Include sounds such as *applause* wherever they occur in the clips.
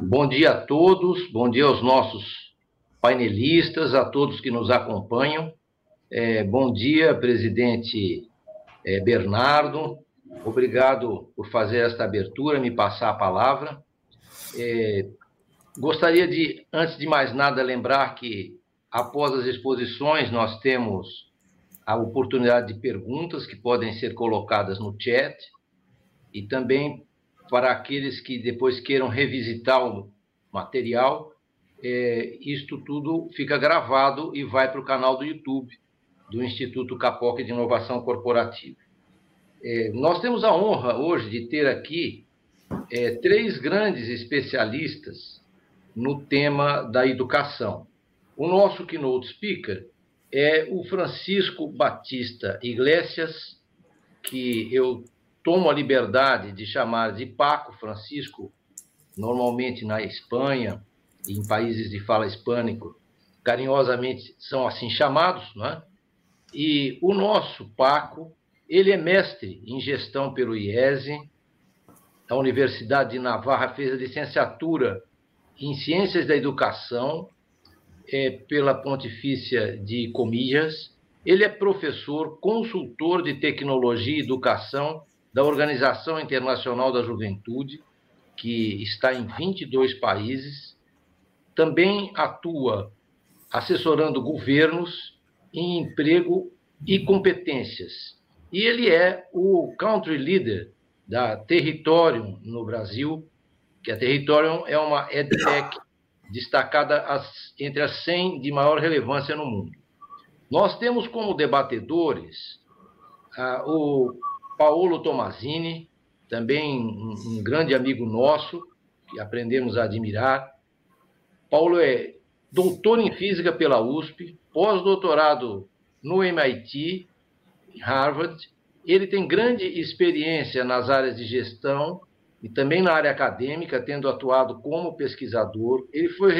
Bom dia a todos, bom dia aos nossos painelistas, a todos que nos acompanham. É, bom dia, presidente é, Bernardo. Obrigado por fazer esta abertura, me passar a palavra. É, gostaria de, antes de mais nada, lembrar que após as exposições nós temos a oportunidade de perguntas que podem ser colocadas no chat e também para aqueles que depois queiram revisitar o material, é, isto tudo fica gravado e vai para o canal do YouTube do Instituto Capoc de Inovação Corporativa. É, nós temos a honra hoje de ter aqui é, três grandes especialistas no tema da educação. O nosso keynote speaker é o Francisco Batista Iglesias, que eu tomo a liberdade de chamar de Paco Francisco, normalmente na Espanha em países de fala hispânico, carinhosamente são assim chamados, não é? E o nosso Paco, ele é mestre em gestão pelo IESE, a Universidade de Navarra fez a licenciatura em Ciências da Educação é, pela Pontifícia de Comilhas. Ele é professor, consultor de tecnologia e educação da Organização Internacional da Juventude, que está em 22 países, também atua assessorando governos em emprego e competências. E ele é o country leader da Territorium no Brasil, que a Territorium é uma edtech destacada entre as 100 de maior relevância no mundo. Nós temos como debatedores ah, o Paulo Tomazini, também um, um grande amigo nosso, que aprendemos a admirar. Paulo é doutor em física pela USP, pós-doutorado no MIT, Harvard. Ele tem grande experiência nas áreas de gestão e também na área acadêmica, tendo atuado como pesquisador. Ele foi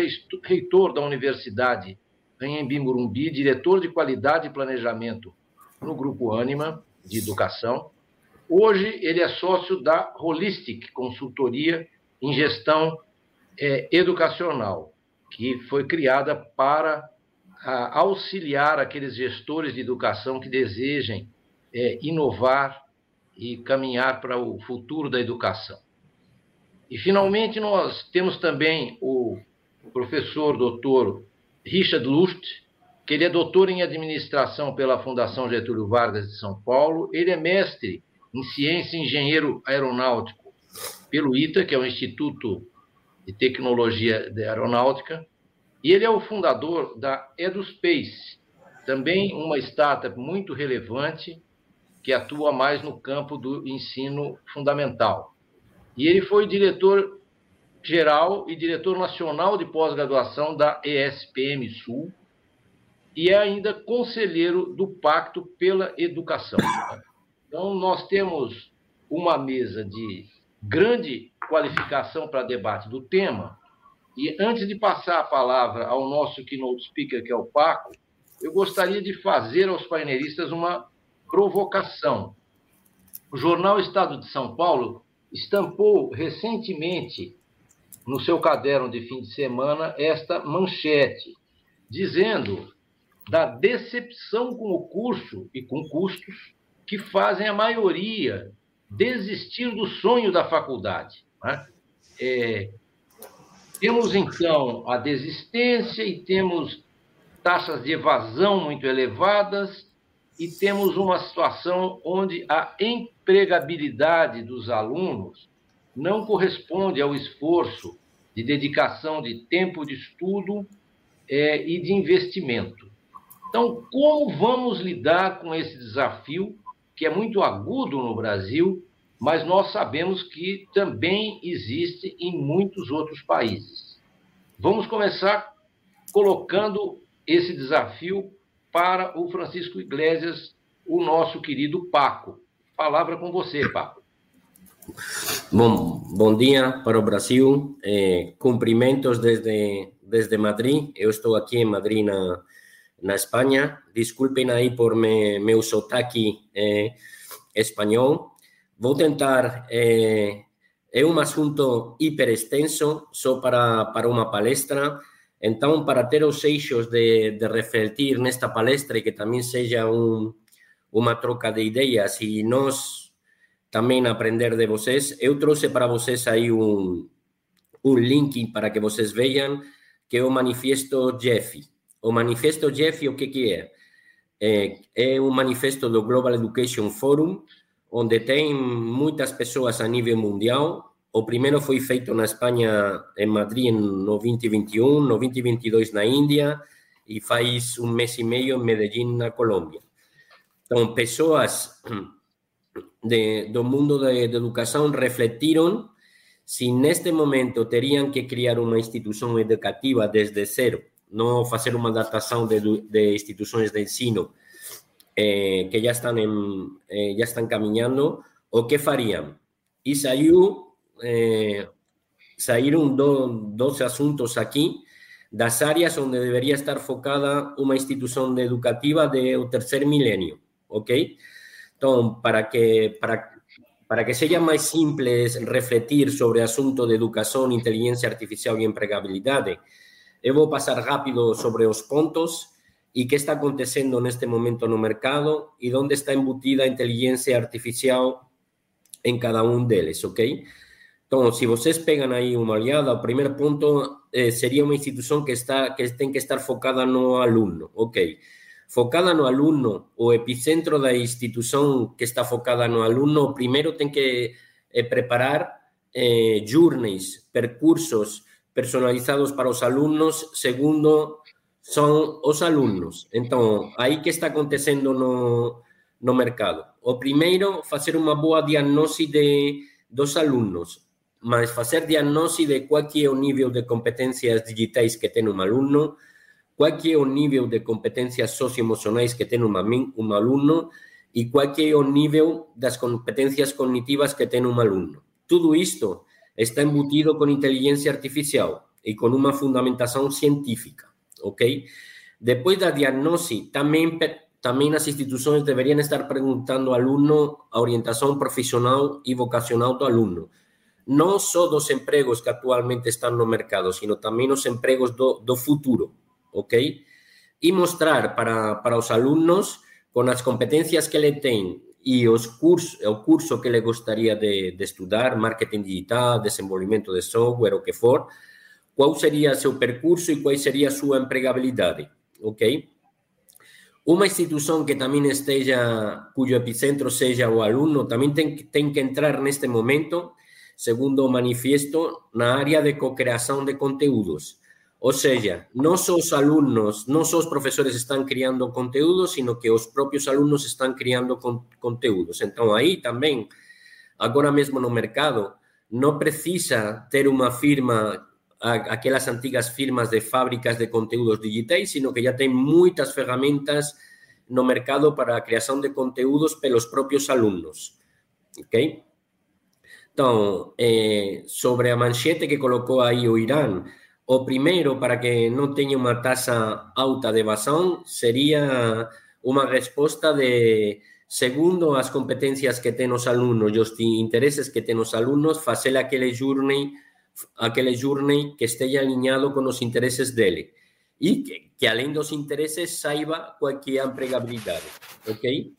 reitor da Universidade Anhembi Morumbi, diretor de qualidade e planejamento no Grupo Anima de Educação. Hoje, ele é sócio da Holistic Consultoria em Gestão é, Educacional, que foi criada para a, auxiliar aqueles gestores de educação que desejem é, inovar e caminhar para o futuro da educação. E, finalmente, nós temos também o professor doutor Richard Lust, que ele é doutor em administração pela Fundação Getúlio Vargas de São Paulo, ele é mestre em ciência e engenheiro aeronáutico pelo ITA, que é o Instituto de Tecnologia de Aeronáutica, e ele é o fundador da EduSpace, também uma startup muito relevante que atua mais no campo do ensino fundamental. E ele foi diretor geral e diretor nacional de pós-graduação da ESPM Sul e é ainda conselheiro do Pacto pela Educação. Então, nós temos uma mesa de grande qualificação para debate do tema. E antes de passar a palavra ao nosso keynote speaker, que é o Paco, eu gostaria de fazer aos painelistas uma provocação. O jornal Estado de São Paulo estampou recentemente no seu caderno de fim de semana esta manchete, dizendo da decepção com o curso e com custos que fazem a maioria desistir do sonho da faculdade. Né? É, temos, então, a desistência e temos taxas de evasão muito elevadas e temos uma situação onde a empregabilidade dos alunos não corresponde ao esforço de dedicação de tempo de estudo é, e de investimento. Então, como vamos lidar com esse desafio que é muito agudo no Brasil, mas nós sabemos que também existe em muitos outros países. Vamos começar colocando esse desafio para o Francisco Iglesias, o nosso querido Paco. Palavra com você, Paco. Bom, bom dia para o Brasil. Eh, cumprimentos desde, desde Madrid. Eu estou aqui em Madrid, na, na España. Disculpen aí por me, meu sotaque eh, espanhol. Vou tentar eh, É um assunto hiper extenso, só para, para uma palestra. Então, para ter os eixos de, de refletir nesta palestra e que também seja um, uma troca de ideias e nós também aprender de vocês, eu trouxe para vocês aí um, um link para que vocês vejam, que é o Manifesto Jeff. O Manifesto Jeff, o que, que é? é? É um manifesto do Global Education Forum, onde tem muitas pessoas a nível mundial. O primeiro foi feito na Espanha, em Madrid, no 2021, no 2022 na Índia, e faz um mês e meio em Medellín, na Colômbia. Então, pessoas de, do mundo de educação refletiram se neste momento teriam que criar uma instituição educativa desde zero, não fazer uma adaptação de, de instituições de ensino eh, que já estão, em, eh, já estão caminhando, o que fariam? E saiu, eh, saíram do, dois assuntos aqui das áreas onde deveria estar focada uma instituição educativa do terceiro milênio, ok? Então, para que, para, para que seja mais simples refletir sobre o assunto de educação, inteligência artificial e empregabilidade, eu vou passar rápido sobre os pontos e que está acontecendo neste momento no mercado e onde está embutida a artificial em cada um deles, ok? Então, se vocês pegam aí uma olhada, o primeiro ponto eh, seria uma que está que tem que estar focada no aluno, ok? Focada no aluno, o epicentro da instituição que está focada no aluno, primeiro tem que eh, preparar eh, journeys, percursos personalizados para os alunos, segundo são os alunos. Então, aí que está acontecendo no, no mercado. O primeiro, fazer uma boa diagnose de, dos alunos, mas fazer diagnose de qual é nível de competências digitais que tem um aluno, qual é nível de competências socioemocionais que tem um, um aluno e qual é o nível das competências cognitivas que tem um aluno. Tudo isto está embutido com inteligência artificial e com uma fundamentação científica, ok? Depois da diagnose, também também nas instituições deveriam estar perguntando ao aluno a orientação profissional e vocacional do aluno. Não só dos empregos que atualmente estão no mercado, sino também os empregos do, futuro, ok? E mostrar para, para os alunos, com as competências que ele tem e os cursos, o curso que ele gostaria de, de estudar, marketing digital, desenvolvimento de software, o que for, qual seria seu percurso e qual seria sua empregabilidade, ok? Uma instituição que também esteja, cujo epicentro seja o aluno, também tem, tem que entrar neste momento, segundo o manifesto, na área de cocriação de conteúdos. Ou seja, não só os alunos, não só os professores estão criando conteúdos, sino que os próprios alunos estão criando con conteúdos. Então, aí também, agora mesmo no mercado, não precisa ter uma firma aquelas antigas firmas de fábricas de conteúdos digitais, sino que já tem muitas ferramentas no mercado para a criação de conteúdos pelos próprios alunos. Ok? Então, eh, sobre a manchete que colocou aí o Irã, o primeiro, para que não tenha uma taxa alta de evasão, seria uma resposta de, segundo as competências que têm os alunos e os interesses que têm os alunos, fazer aquele journey aquele journey que esteja alinhado com os interesses dele e que, que além dos interesses saiba a empregabilidade, ok?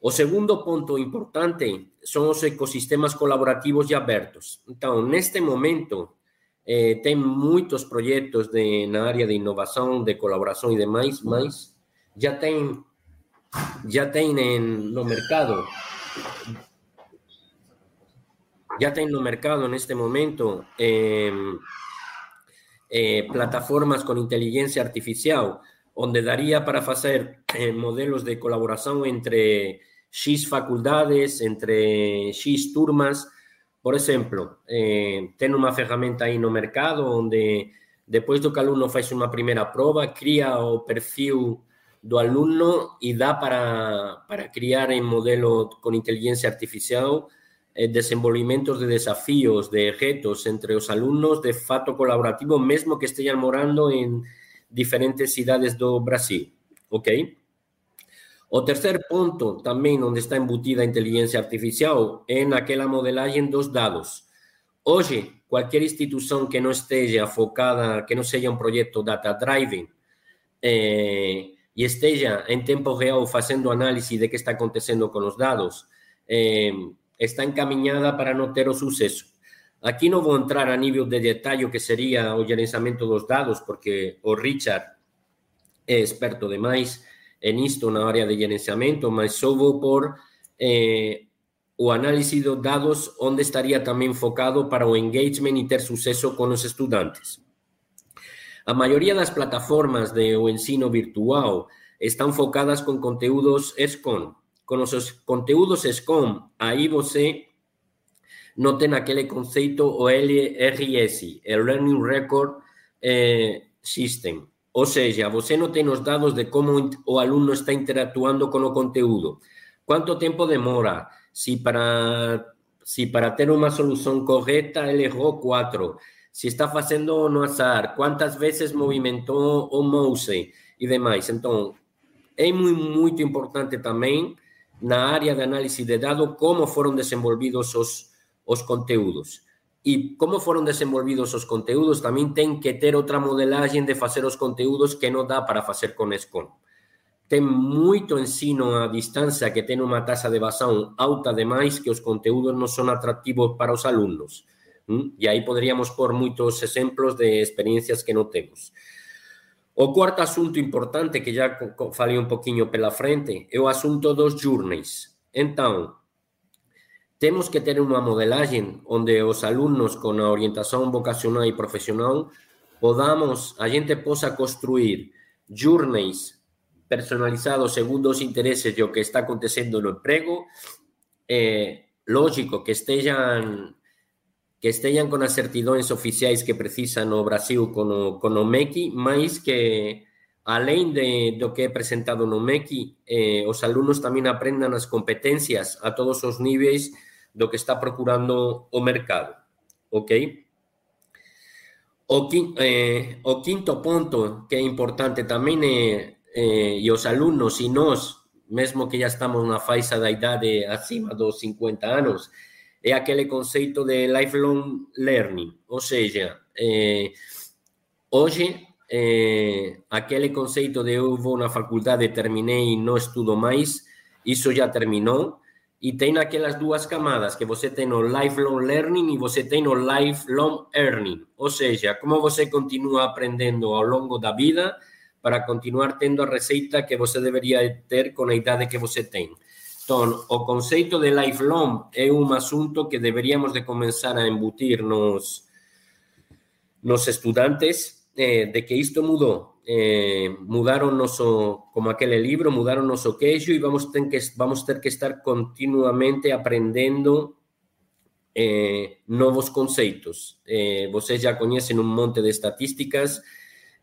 O segundo ponto importante são os ecossistemas colaborativos e abertos. Então, neste momento, eh, tem muitos projetos de, na área de inovação, de colaboração e demais, mas já tem já tem no mercado ya tem no mercado en este momento eh, plataformas con inteligencia artificial, donde daría para hacer eh, modelos de colaboración entre X facultades, entre X turmas. Por exemplo, eh, ten unha ferramenta aí no mercado onde depois do que o aluno faz unha primeira prova, cria o perfil do alumno e dá para, para criar en modelo con inteligencia artificial eh, desenvolvimentos de desafíos, de retos entre os alumnos de fato colaborativo, mesmo que estejam morando em diferentes cidades do Brasil, ok? O terceiro ponto, também onde está embutida a inteligência artificial, é naquela modelagem dos dados. hoje, qualquer instituição que não esteja focada, que não seja um projeto data driving, eh, e esteja em tempo real fazendo análise de que está acontecendo com os dados, eh, está encaminhada para não ter o sucesso. Aqui não vou entrar a nível de detalhe o que seria o gerenciamento dos dados, porque o Richard é experto demais nisto na área de gerenciamento, mas só vou por eh, o análise dos dados onde estaria também focado para o engagement e ter sucesso com os estudantes. A maioria das plataformas de o ensino virtual estão focadas com conteúdos SCOM. Com os conteúdos SCOM, aí você não tem aquele conceito o LRS, o Learning Record eh, System. Ou seja, você não tem os dados de como o aluno está interatuando com o conteúdo. Quanto tempo demora? Se para, se para ter uma solução correta ele errou quatro. Se está fazendo no azar, quantas vezes movimentou o mouse e demais. Então, é muito, muito importante também na área de análise de dados como foram desenvolvidos os, os conteúdos. E como foram desenvolvidos os conteúdos, também tem que ter outra modelagem de fazer os conteúdos que não dá para fazer com SCOM. Tem muito ensino à distância que tem uma taxa de evasão alta demais que os conteúdos não são atrativos para os alunos. E aí poderíamos pôr muitos exemplos de experiências que não temos. O quarto assunto importante, que já falei um pouquinho pela frente, é o assunto dos journeys. Então, temos que ter uma modelagem onde os alunos com a orientação vocacional e profissional podamos, a gente possa construir journeys personalizados segundo os interesses de o que está acontecendo no emprego. É lógico que estejam que estejam com as certidões oficiais que precisam no Brasil com o, com o MEC, mas que além de, do que é apresentado no MEC, eh, os alunos também aprendam as competências a todos os níveis do que está procurando o mercado, ok? O, eh, quinto ponto que é importante também é, eh, e os alunos e nós, mesmo que já estamos na faixa da idade acima dos 50 anos, é aquele conceito de lifelong learning, ou seja, eh, hoje eh, aquele de eu vou na faculdade, terminei e não estudo mais, isso já terminou, e tem aquelas duas camadas que você tem o lifelong learning e você tem o lifelong earning, ou seja, como você continua aprendendo ao longo da vida para continuar tendo a receita que você deveria ter com a idade que você tem. Então, o conceito de lifelong é um assunto que deveríamos de começar a embutir nos, nos eh, de que isto mudou. Eh, mudaron noso, como aquele libro, mudaron noso queixo e vamos ter que, vamos ter que estar continuamente aprendendo eh, novos conceitos. Eh, vocês já conhecem um monte de estatísticas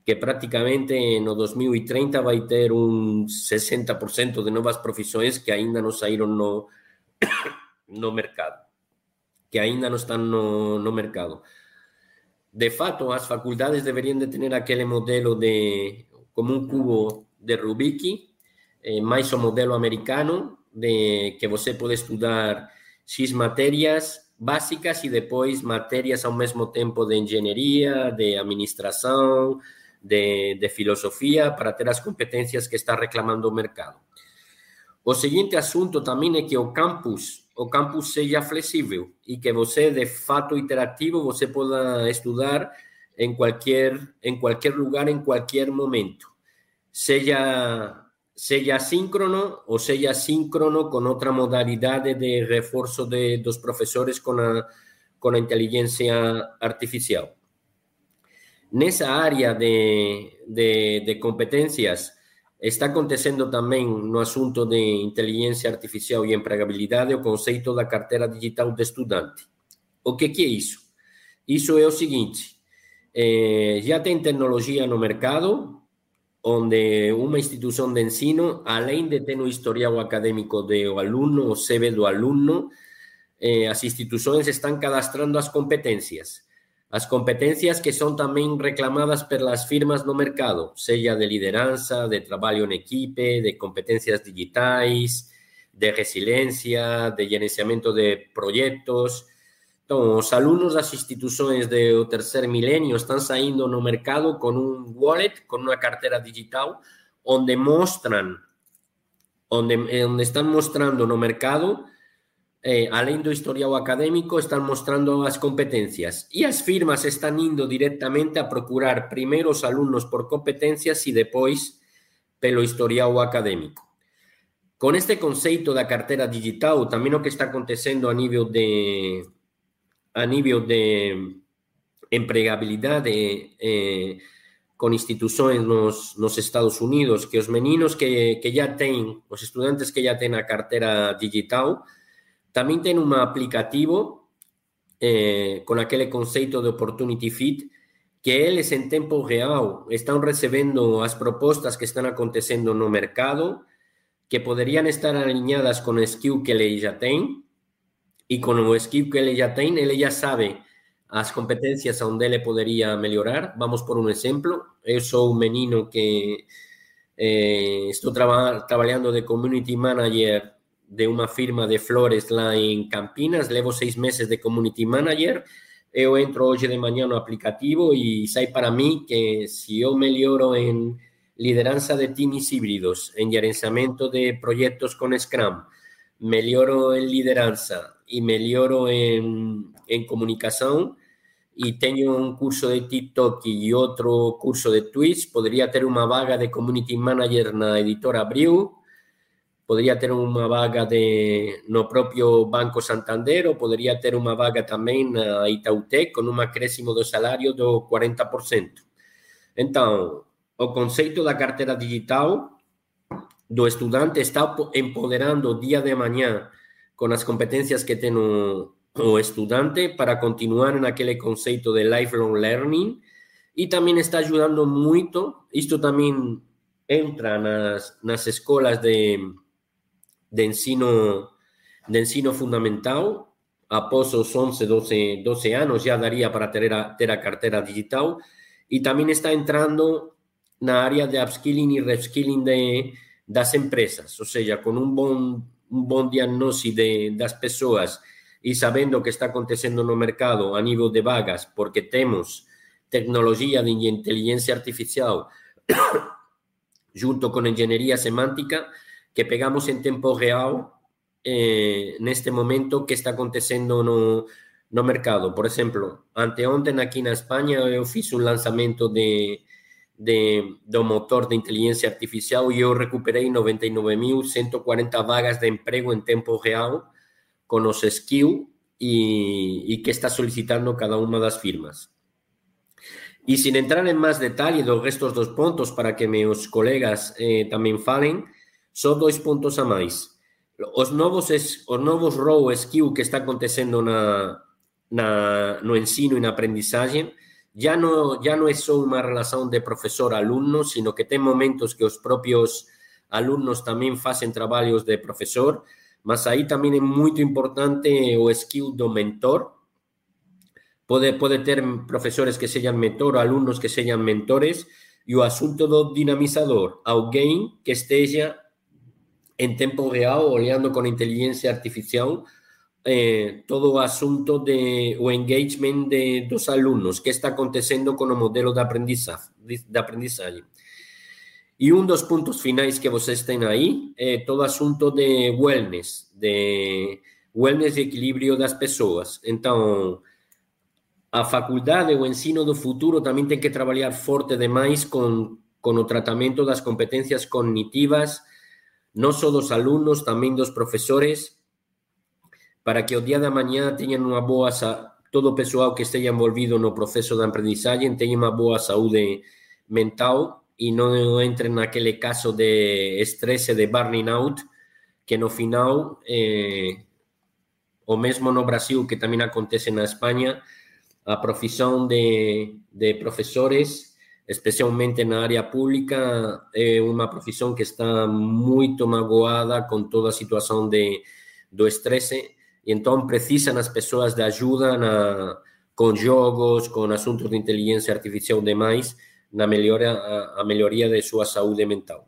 que praticamente no 2030 vai ter un 60% de novas profissões que ainda não saíram no, *coughs* no mercado, que ainda não estão no, no mercado. De fato, las facultades deberían de tener aquel modelo de como un cubo de Rubik, eh, más o modelo americano, de que você puede estudiar X materias básicas y después materias al mismo tiempo de ingeniería, de administración, de, de filosofía, para tener las competencias que está reclamando el mercado. O seguinte asunto também é que o campus, o campus seja flexível e que você, de fato iterativo, você possa estudar em qualquer, em qualquer lugar, em qualquer momento. Seja, seja síncrono ou seja síncrono com outra modalidade de reforço de, dos professores com a, com a inteligência artificial. Nessa área de, de, de competências, Está acontecendo também no assunto de inteligência artificial e empregabilidade o conceito da carteira digital de estudante. O que, que é isso? Isso é o seguinte: eh, já tem tecnologia no mercado, onde uma instituição de ensino, além de ter um historial acadêmico do aluno, o CV do aluno, eh, as instituições estão cadastrando as competências. As competencias que son también reclamadas por las firmas no mercado, sea de lideranza, de trabajo en equipe, de competencias digitales, de resiliencia, de gerenciamiento de proyectos. Então, os alunos das instituições do terceiro milênio estão saindo no mercado com um wallet, com uma carteira digital, onde mostram, onde, onde estão mostrando no mercado, eh, além do historial acadêmico, estão mostrando as competências. E as firmas estão indo diretamente a procurar primeiro os alunos por competências e depois pelo historial acadêmico. Com este conceito da carteira digital, também o que está acontecendo a nível de a nível de empregabilidade eh, com instituições nos, nos Estados Unidos, que os meninos que, que já têm, os estudantes que já têm a carteira digital, também têm um aplicativo eh, com aquele conceito de Opportunity Fit, que eles em tempo real estão recebendo as propostas que estão acontecendo no mercado, que poderiam estar alinhadas com o skill que ele já tem, e com o skill que ele já tem, ele já sabe as competências onde ele poderia melhorar. Vamos por um exemplo. Eu sou um menino que eh, estou traba trabalhando de community manager de uma firma de flores lá em Campinas. Levo seis meses de community manager. Eu entro hoje de manhã no aplicativo e sai para mim que se eu melhoro em liderança de times híbridos, em gerenciamento de projetos com Scrum, melhoro em liderança y mejoro en, en comunicación y tengo un curso de TikTok y otro curso de Twitch, podría tener una vaga de Community Manager en la editora Brew, podría tener una vaga de no propio Banco Santander o podría tener una vaga también na Itautec con un acréscimo de salario de 40%. Entonces, o concepto la cartera digital do estudante está empoderando día de mañana con las competencias que tiene o estudante para continuar en aquel concepto de lifelong learning y también está ayudando mucho, esto también entra nas, nas escolas de, de ensino de ensino fundamental após os 11, 12, 12 anos já daria para ter a, ter a carteira digital. E também está entrando na área de upskilling e reskilling de, das empresas, ou seja, com um bom un bom diagnóstico de, das persoas e sabendo o que está acontecendo no mercado a nível de vagas, porque temos tecnologia de inteligencia artificial *coughs* junto con engenharia semántica que pegamos en tempo real eh, neste momento que está acontecendo no, no mercado. Por exemplo, anteontem aqui na Espanha eu fiz um lançamento de de, do motor de inteligência artificial e eu recuperei 99.140 vagas de emprego em tempo real com os skills e, e que está solicitando cada uma das firmas. E sem entrar em mais detalhe dos restos dos pontos para que meus colegas eh, falem, só dois pontos a mais. Os novos, os novos raw skill que está acontecendo na, na, no ensino e na aprendizagem ya no, ya no es só relación de profesor-alumno, sino que ten momentos que os propios alumnos tamén facen traballos de profesor, mas aí tamén é moito importante o skill do mentor. Pode, pode ter profesores que sean mentor, alumnos que sean mentores, e o asunto do dinamizador, alguén que esteja en tempo real olhando con inteligencia artificial eh, todo o asunto de o engagement de, dos alumnos, que está acontecendo con o modelo de aprendizaje. De aprendizaje. E un dos puntos finais que vocês têm aí é todo o assunto de wellness, de wellness e equilíbrio das pessoas. Então, a faculdade, o ensino do futuro também tem que trabalhar forte demais com, com o tratamento das competências cognitivas, não só dos alunos, também dos professores, para que o día da mañá teñan unha boa todo o que esteja envolvido no proceso de aprendizaje teña unha boa saúde mental e non entren naquele caso de estrese de burning out que no final eh, mesmo no Brasil que tamén acontece na España a profesión de, de profesores especialmente na área pública é unha profesión que está moito magoada con toda a situación de, do estrese e então precisam as pessoas de ajuda na, com jogos, com assuntos de inteligência artificial demais, na melhora, a, a melhoria de sua saúde mental.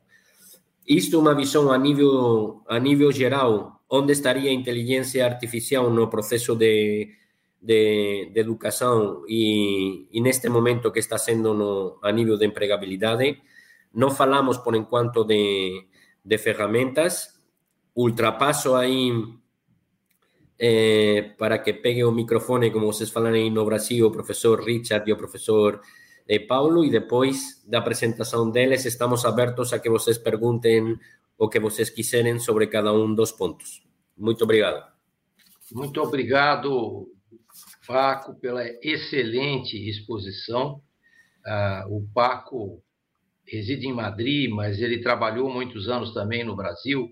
Isto é uma visão a nível, a nível geral, onde estaria a inteligência artificial no processo de, de, de educação e, e, neste momento que está sendo no, a nível de empregabilidade. Não falamos, por enquanto, de, de ferramentas. Ultrapasso aí eh, para que pegue o microfone, como vocês falam aí no Brasil, o professor Richard e o professor eh, Paulo, e depois da apresentação deles, estamos abertos a que vocês perguntem o que vocês quiserem sobre cada um dos pontos. Muito obrigado. Muito obrigado, Paco, pela excelente exposição. Ah, o Paco reside em Madrid, mas ele trabalhou muitos anos também no Brasil.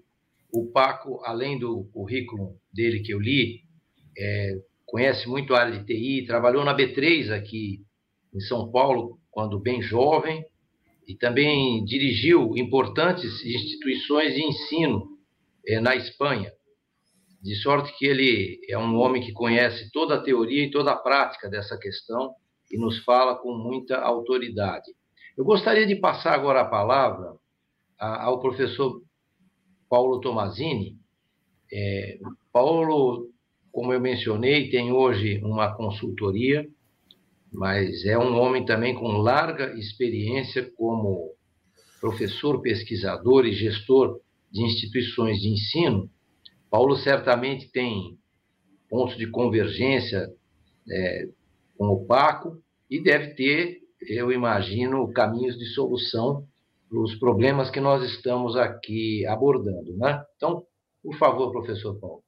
O Paco, além do currículo dele que eu li, é, conhece muito a área de TI, trabalhou na B3 aqui em São Paulo, quando bem jovem, e também dirigiu importantes instituições de ensino é, na Espanha. De sorte que ele é um homem que conhece toda a teoria e toda a prática dessa questão e nos fala com muita autoridade. Eu gostaria de passar agora a palavra ao professor Paulo Tomazini. É, Paulo, como eu mencionei, tem hoje uma consultoria, mas é um homem também com larga experiência como professor, pesquisador e gestor de instituições de ensino Paulo certamente tem pontos de convergência é, com o Paco e deve ter, eu imagino, caminhos de solução para os problemas que nós estamos aqui abordando. Né? Então, por favor, professor Paulo.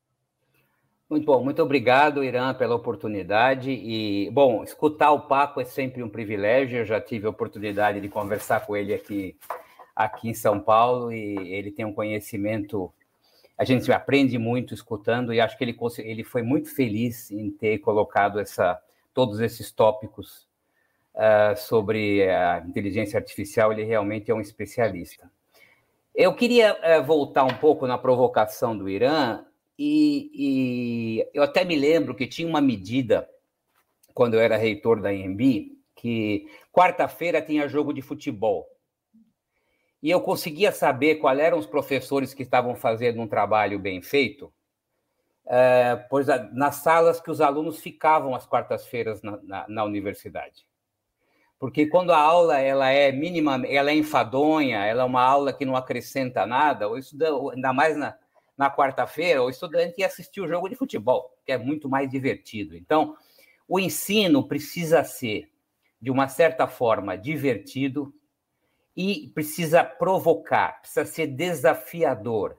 Muito bom, muito obrigado, Irã, pela oportunidade. E, bom, escutar o Paco é sempre um privilégio. Eu já tive a oportunidade de conversar com ele aqui, aqui em São Paulo e ele tem um conhecimento a gente aprende muito escutando e acho que ele, ele foi muito feliz em ter colocado essa, todos esses tópicos uh, sobre a inteligência artificial. Ele realmente é um especialista. Eu queria uh, voltar um pouco na provocação do Irã e, e, eu até me lembro que tinha uma medida quando eu era reitor da EMB que quarta-feira tinha jogo de futebol e eu conseguia saber quais eram os professores que estavam fazendo um trabalho bem feito, é, pois nas salas que os alunos ficavam às quartas-feiras na, na, na, universidade. Porque quando a aula ela é mínima, ela é enfadonha, ela é uma aula que não acrescenta nada, ou ainda mais na, na quarta-feira, o estudante ia assistir o jogo de futebol, que é muito mais divertido. Então, o ensino precisa ser, de uma certa forma, divertido, e precisa provocar, precisa ser desafiador.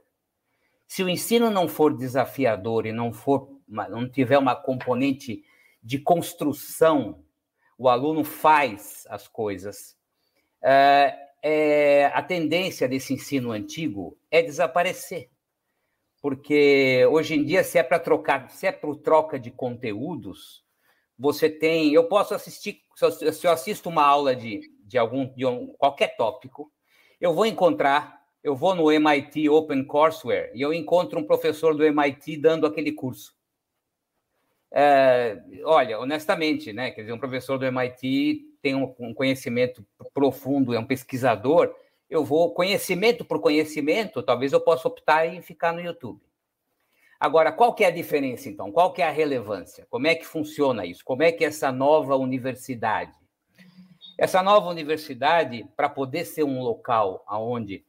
Se o ensino não for desafiador e não for não tiver uma componente de construção, o aluno faz as coisas. É, é, a tendência desse ensino antigo é desaparecer, porque hoje em dia se é para trocar, se é para troca de conteúdos, você tem, eu posso assistir, se eu assisto uma aula de de algum de um, qualquer tópico, eu vou encontrar, eu vou no MIT Open Courseware e eu encontro um professor do MIT dando aquele curso. É, olha, honestamente, né? Quer dizer, um professor do MIT tem um, um conhecimento profundo, é um pesquisador. Eu vou conhecimento por conhecimento, talvez eu possa optar em ficar no YouTube. Agora, qual que é a diferença, então? Qual que é a relevância? Como é que funciona isso? Como é que essa nova universidade essa nova universidade, para poder ser um local onde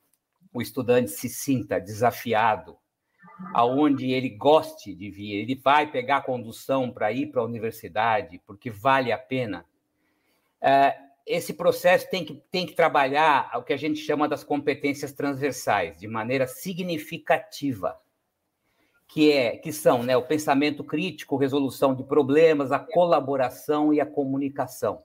o estudante se sinta desafiado, aonde ele goste de vir, ele vai pegar condução para ir para a universidade, porque vale a pena. É, esse processo tem que, tem que trabalhar o que a gente chama das competências transversais, de maneira significativa, que, é, que são né, o pensamento crítico, resolução de problemas, a colaboração e a comunicação.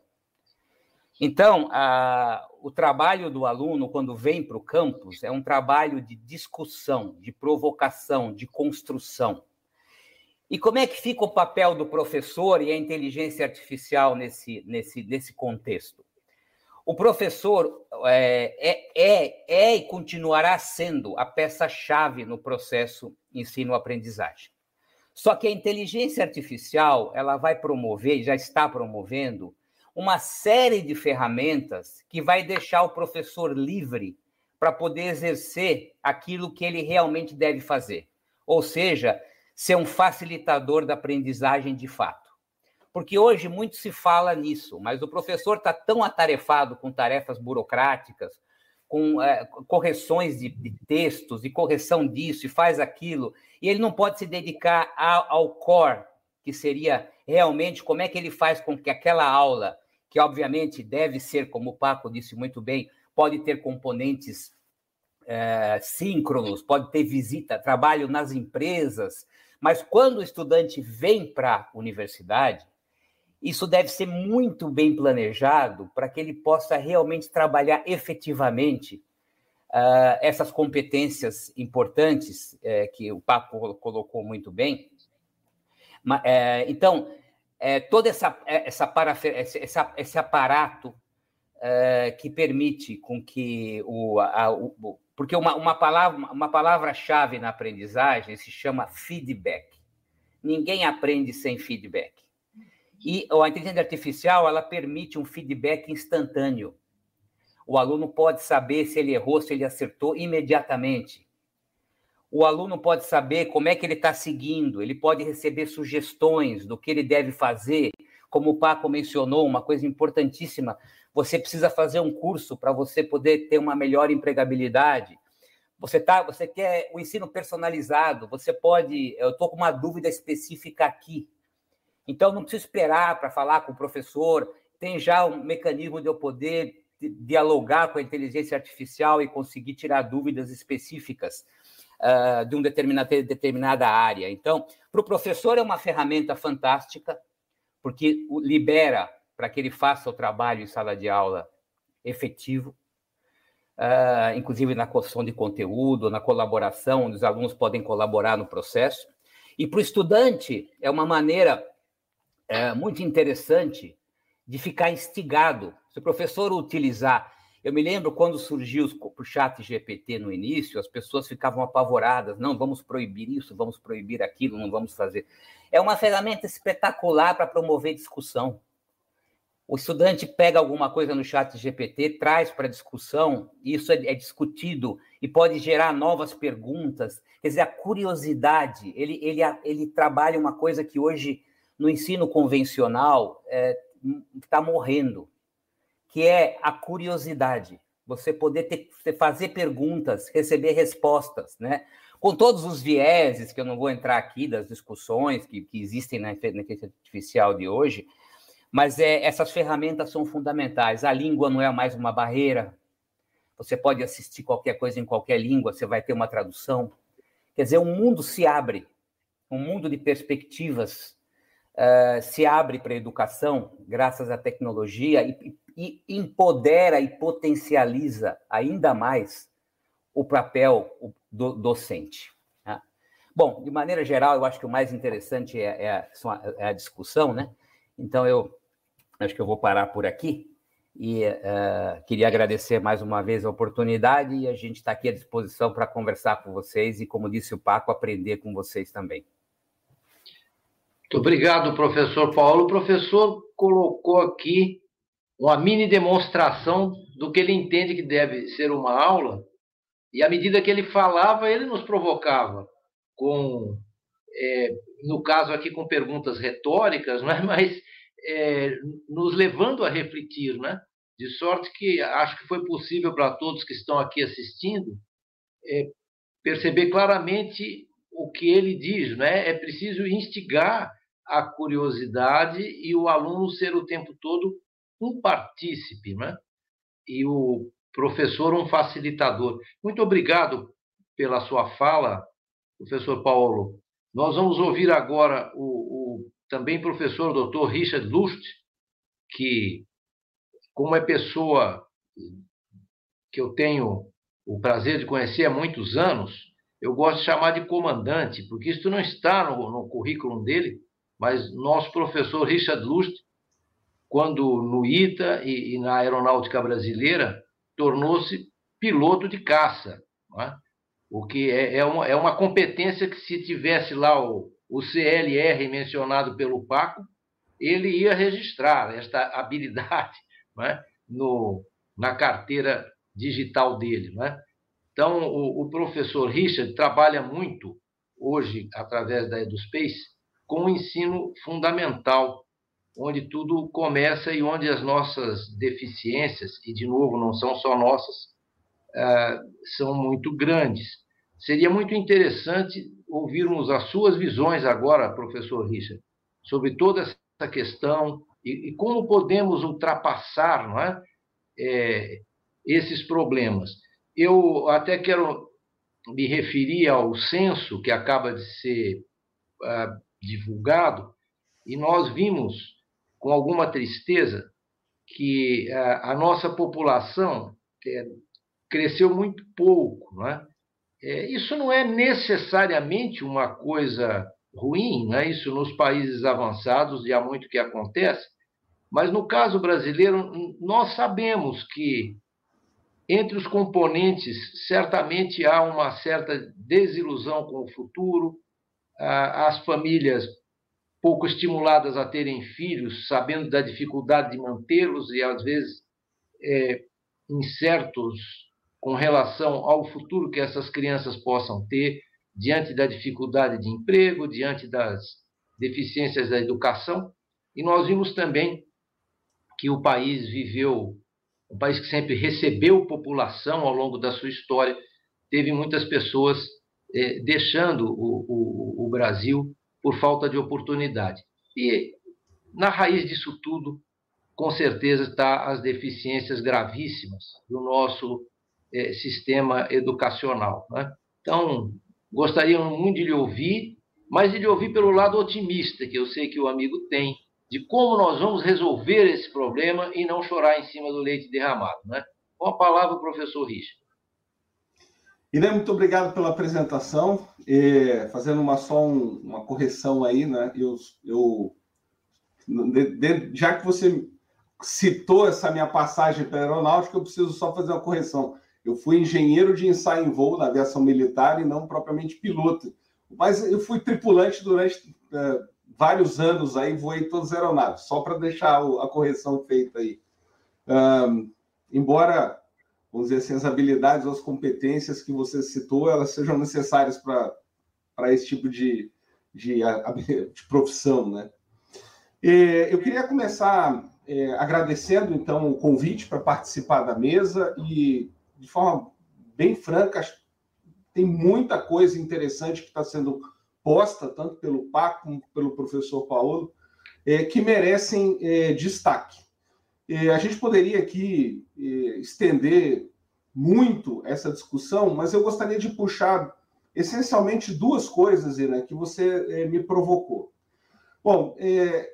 Então, a, o trabalho do aluno, quando vem para o campus, é um trabalho de discussão, de provocação, de construção. E como é que fica o papel do professor e a inteligência artificial nesse, nesse, nesse contexto? O professor é, é, é, é e continuará sendo a peça-chave no processo ensino-aprendizagem. Só que a inteligência artificial ela vai promover, já está promovendo, uma série de ferramentas que vai deixar o professor livre para poder exercer aquilo que ele realmente deve fazer. Ou seja, ser um facilitador da aprendizagem de fato. porque hoje muito se fala nisso, mas o professor está tão atarefado com tarefas burocráticas, com é, correções de, de, textos e correção disso e faz aquilo, e ele não pode se dedicar ao, ao core, que seria realmente como é que ele faz com que aquela aula, que obviamente deve ser, como o Paco disse muito bem, pode ter componentes é, síncronos, pode ter visita, trabalho nas empresas, mas quando o estudante vem para a universidade, isso deve ser muito bem planejado para que ele possa realmente trabalhar efetivamente uh, essas competências importantes uh, que o Papo colocou muito bem. Uh, então, é, todo essa, essa esse, essa, esse aparato que permite com que o, a, o porque uma, uma palavra uma palavra-chave na aprendizagem se chama feedback. Ninguém aprende sem feedback. E a inteligência artificial ela permite um feedback instantâneo. O aluno pode saber se ele errou, se ele acertou imediatamente. O aluno pode saber como é que ele está seguindo, ele pode receber sugestões do que ele deve fazer. Como o Paco mencionou, uma coisa importantíssima: você precisa fazer um curso para você poder ter uma melhor empregabilidade. Você tá, você quer o ensino personalizado, você pode, eu estou com uma dúvida específica aqui. Então, não preciso esperar para falar com o professor, tem já um mecanismo de eu poder dialogar com a inteligência artificial e conseguir tirar dúvidas específicas uh, de uma determinada, determinada área. Então, para o professor é uma ferramenta fantástica, porque libera para que ele faça o trabalho em sala de aula efetivo, uh, inclusive na construção de conteúdo, na colaboração, onde os alunos podem colaborar no processo. E para o estudante, é uma maneira é, muito interessante de ficar instigado. Se o professor utilizar. Eu me lembro quando surgiu o chat GPT no início, as pessoas ficavam apavoradas. Não, vamos proibir isso, vamos proibir aquilo, não vamos fazer. É uma ferramenta espetacular para promover discussão. O estudante pega alguma coisa no chat GPT, traz para discussão, isso é, é, discutido e pode gerar novas perguntas. Quer dizer, a curiosidade, ele, ele, ele trabalha uma coisa que hoje no ensino convencional está é, tá morrendo, que é a curiosidade. Você poder ter, fazer perguntas, receber respostas, né? Com todos os vieses, que eu não vou entrar aqui das discussões que, que existem na inteligência artificial de hoje, mas é, essas ferramentas são fundamentais. A língua não é mais uma barreira. Você pode assistir qualquer coisa em qualquer língua, você vai ter uma tradução. Quer dizer, o um mundo se abre, um mundo de perspectivas uh, se abre para a educação, graças à tecnologia, e, e, empodera e potencializa ainda mais o papel do docente. Né? Bom, de maneira geral, eu acho que o mais interessante é, é, a, é a discussão, né? Então, eu acho que eu vou parar por aqui e uh, queria agradecer mais uma vez a oportunidade e a gente está aqui à disposição para conversar com vocês e, como disse o Paco, aprender com vocês também. Muito obrigado, professor Paulo. O professor colocou aqui uma mini demonstração do que ele entende que deve ser uma aula, e à medida que ele falava, ele nos provocava, com, é, no caso aqui, com perguntas retóricas, *laughs* né? mas é, nos levando a refletir, né? de sorte que acho que foi possível para todos que estão aqui assistindo é, perceber claramente o que ele diz, né? É preciso instigar a curiosidade e o aluno ser o tempo todo um partícipe, né? E o professor um facilitador. Muito obrigado pela sua fala, professor Paulo. Nós vamos ouvir agora o, o também professor Dr. Richard Lust, que como é pessoa que eu tenho o prazer de conhecer há muitos anos, eu gosto de chamar de comandante, porque isso não está no, no currículo dele, mas nosso professor Richard Lust, quando no ITA e, e na Aeronáutica Brasileira, tornou-se piloto de caça. É? O que é, é, uma, é uma competência que, se tivesse lá o, o CLR mencionado pelo Paco, ele ia registrar esta habilidade *laughs* é? no, na carteira digital dele. É? Então, o, o, professor Richard trabalha muito hoje, através da EduSpace, com o ensino fundamental. Onde tudo começa e onde as nossas deficiências, e de novo não são só nossas, uh, são muito grandes. Seria muito interessante ouvirmos as suas visões agora, professor Richard, sobre toda essa questão e, como podemos ultrapassar não é? é, esses problemas. Eu até quero me referir ao censo que acaba de ser uh, divulgado, e nós vimos com alguma tristeza que uh, a nossa população é, cresceu muito pouco. É? É, isso não é necessariamente uma coisa ruim, né? isso nos países avançados e há muito que acontece, mas no caso brasileiro, nós sabemos que entre os componentes, certamente há uma certa desilusão com o futuro, as famílias pouco estimuladas a terem filhos, sabendo da dificuldade de mantê-los e, às vezes, é, incertos com relação ao futuro que essas crianças possam ter, diante da dificuldade de emprego, diante das deficiências da educação. E nós vimos também que o país viveu, um país que sempre recebeu população ao longo da sua história, teve muitas pessoas eh, deixando o, o, o Brasil por falta de oportunidade. E na raiz disso tudo, com certeza, está as deficiências gravíssimas do nosso eh, sistema educacional. Né? Então, gostaria muito de lhe ouvir, mas de lhe ouvir pelo lado otimista, que eu sei que o amigo tem, de como nós vamos resolver esse problema e não chorar em cima do leite derramado. Né? Com a palavra, professor Richard. Irene, muito obrigado pela apresentação. E, fazendo uma só um, uma correção aí, né? Eu, eu de, de, já que você citou essa minha passagem para a aeronáutica, eu preciso só fazer uma correção. Eu fui engenheiro de ensaio em voo na aviação militar e não propriamente piloto. Mas eu fui tripulante durante é, vários anos aí, voei todas as aeronaves, só para deixar a correção feita aí. Um, embora, vamos dizer assim, as habilidades ou as competências que você citou, elas sejam necessárias para esse tipo de, de, de profissão, né? E eu queria começar é, agradecendo, então, o convite para participar da mesa e, de forma bem franca, tem muita coisa interessante que está sendo posta, tanto pelo Paco como pelo professor Paulo, é, que merecem é, destaque. A gente poderia aqui estender muito essa discussão, mas eu gostaria de puxar essencialmente duas coisas, Irã, que você é, me provocou. Bom, é,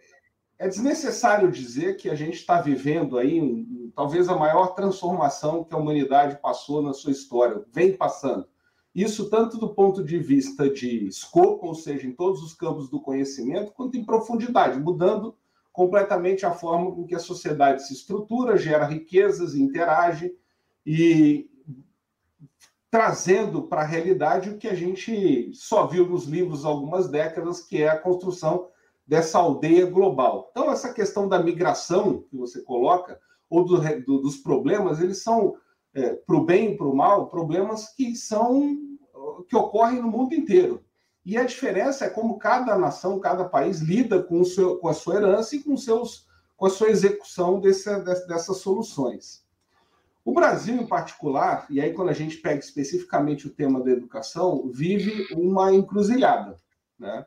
é desnecessário dizer que a gente está vivendo aí talvez a maior transformação que a humanidade passou na sua história, vem passando. Isso tanto do ponto de vista de escopo, ou seja, em todos os campos do conhecimento, quanto em profundidade, mudando completamente a forma com que a sociedade se estrutura, gera riquezas, interage e trazendo para a realidade o que a gente só viu nos livros há algumas décadas, que é a construção dessa aldeia global. Então, essa questão da migração que você coloca, ou do, do, dos problemas, eles são é, para o bem e para o mal, problemas que são que ocorrem no mundo inteiro. E a diferença é como cada nação, cada país lida com, seu, com a sua herança e com, seus, com a sua execução desse, dessas soluções. O Brasil, em particular, e aí quando a gente pega especificamente o tema da educação, vive uma encruzilhada. Né?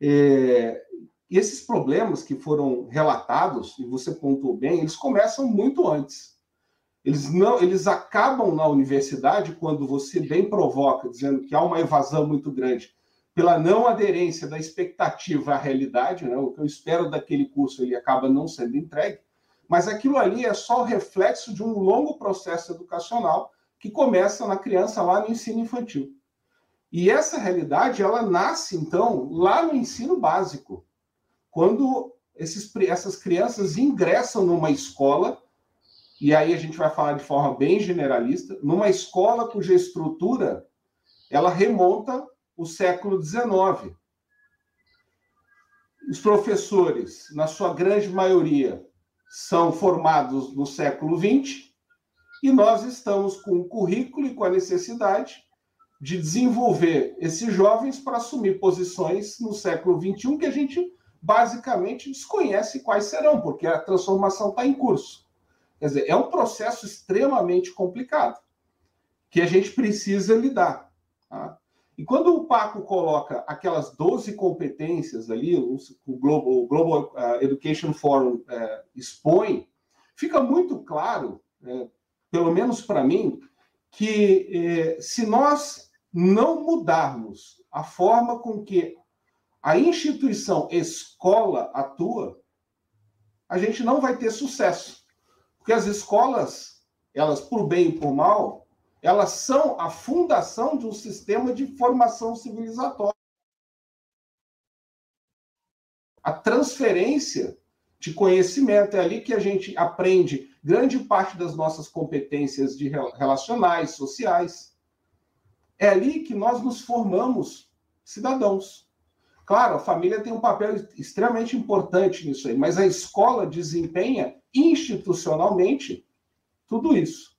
É, esses problemas que foram relatados, e você pontuou bem, eles começam muito antes. Eles não, eles acabam na universidade quando você bem provoca, dizendo que há uma evasão muito grande pela não aderência da expectativa à realidade, né? O que eu espero daquele curso ele acaba não sendo entregue, mas aquilo ali é só o reflexo de um longo processo educacional que começa na criança lá no ensino infantil. E essa realidade ela nasce então lá no ensino básico, quando esses, essas crianças ingressam numa escola e aí a gente vai falar de forma bem generalista, numa escola cuja estrutura ela remonta o século XIX. Os professores, na sua grande maioria, são formados no século XX e nós estamos com o currículo e com a necessidade de desenvolver esses jovens para assumir posições no século XXI que a gente basicamente desconhece quais serão, porque a transformação está em curso. Quer dizer, é um processo extremamente complicado que a gente precisa lidar. Tá? E quando o Paco coloca aquelas 12 competências ali, o Global, o Global uh, Education Forum uh, expõe, fica muito claro, uh, pelo menos para mim, que eh, se nós não mudarmos a forma com que a instituição escola atua, a gente não vai ter sucesso. Porque as escolas, elas, por bem e por mal, elas são a fundação de um sistema de formação civilizatória. A transferência de conhecimento é ali que a gente aprende grande parte das nossas competências de relacionais, sociais. É ali que nós nos formamos cidadãos. Claro, a família tem um papel extremamente importante nisso aí, mas a escola desempenha institucionalmente tudo isso.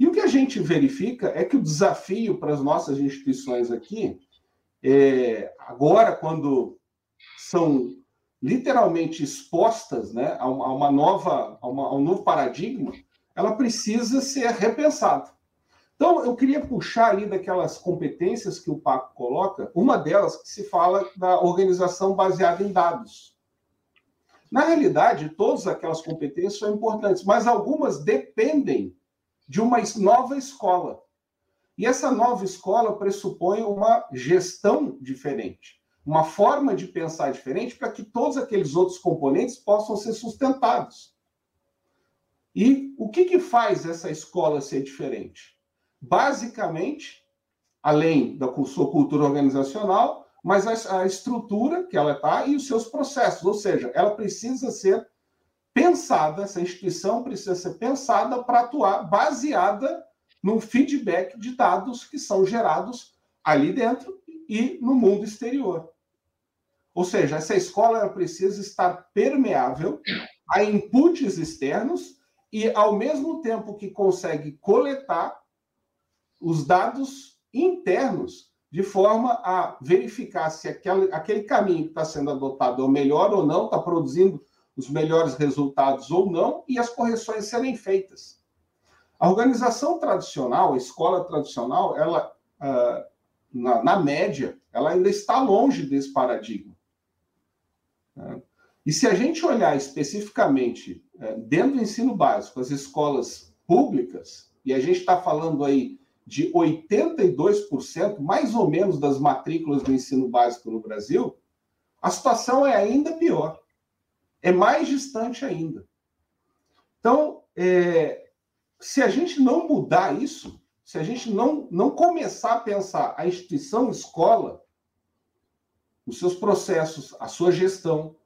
E o que a gente verifica é que o desafio para as nossas instituições aqui, é, agora, quando são literalmente expostas né, a, uma, nova, a, uma, a um novo paradigma, ela precisa ser repensada. Então, eu queria puxar ali daquelas competências que o Paco coloca, uma delas que se fala da organização baseada em dados. Na realidade, todas aquelas competências são importantes, mas algumas dependem de uma nova escola. E essa nova escola pressupõe uma gestão diferente, uma forma de pensar diferente para que todos aqueles outros componentes possam ser sustentados. E o que, que faz essa escola ser diferente? Basicamente, além da sua cultura organizacional, mas a, a estrutura que ela está e os seus processos, ou seja, ela precisa ser pensada, essa instituição precisa ser pensada para atuar baseada no feedback de dados que são gerados ali dentro e no mundo exterior. Ou seja, essa escola precisa estar permeável a inputs externos e, ao mesmo tempo que consegue coletar os dados internos, de forma a verificar se aquele, aquele caminho que está sendo adotado é o melhor ou não, está produzindo os melhores resultados ou não, e as correções serem feitas. A organização tradicional, a escola tradicional, ela, uh, na, na, média, ela ainda está longe desse paradigma. Uh, e se a gente olhar especificamente uh, dentro do ensino básico, as escolas públicas, e a gente está falando aí de 82%, mais ou menos, das matrículas do ensino básico no Brasil, a situação é ainda pior é mais distante ainda. Então, é, se a gente não mudar isso, se a gente não, não começar a pensar a instituição escola, os seus processos, a sua gestão,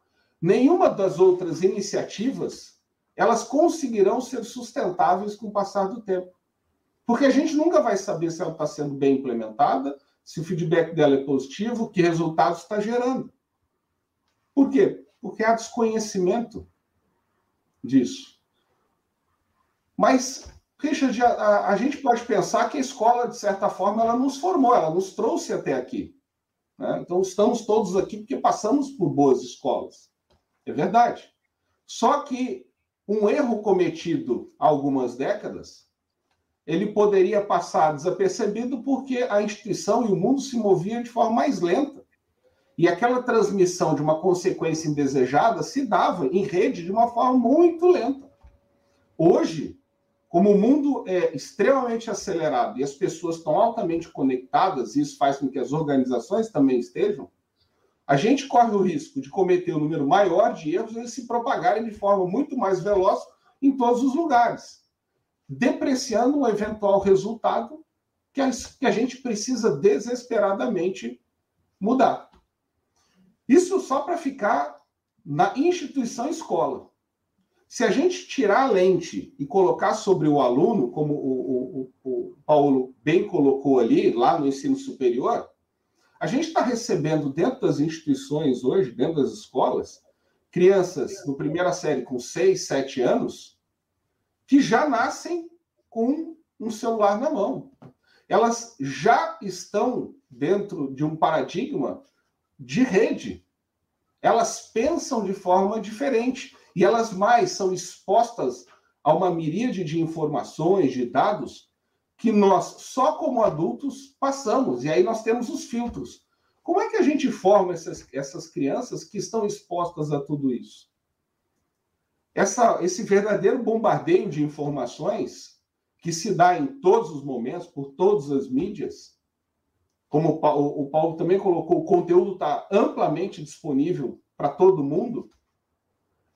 nenhuma das outras iniciativas, elas conseguirão ser sustentáveis com o passar do tempo. Porque a gente nunca vai saber se ela está sendo bem implementada, se o feedback dela é positivo, que resultados está gerando. Por quê? Porque há desconhecimento disso. Mas, Richard, a, a, gente pode pensar que a escola, de certa forma, ela nos formou, ela nos trouxe até aqui. Né? Então, estamos todos aqui porque passamos por boas escolas. É verdade. Só que um erro cometido há algumas décadas, ele poderia passar desapercebido porque a instituição e o mundo se moviam de forma mais lenta. E aquela transmissão de uma consequência indesejada se dava em rede de uma forma muito lenta. Hoje, como o mundo é extremamente acelerado e as pessoas estão altamente conectadas, e isso faz com que as organizações também estejam, a gente corre o risco de cometer um número maior de erros e se propagarem de forma muito mais veloz em todos os lugares, depreciando um eventual resultado que a gente precisa desesperadamente mudar. Isso só para ficar na instituição escola. Se a gente tirar a lente e colocar sobre o aluno, como o, o, o Paulo bem colocou ali, lá no ensino superior, a gente está recebendo dentro das instituições hoje, dentro das escolas, crianças no primeira série com 6, 7 anos, que já nascem com um celular na mão. Elas já estão dentro de um paradigma de rede. elas pensam de forma diferente e elas mais são expostas a uma miríade de informações, de dados, que nós, só como adultos, passamos. E aí nós temos os filtros. Como é que a gente forma essas, essas crianças que estão expostas a tudo isso? Essa, esse verdadeiro bombardeio de informações que se dá em todos os momentos, por todas as mídias, como o Paulo, também colocou, o conteúdo está amplamente disponível para todo mundo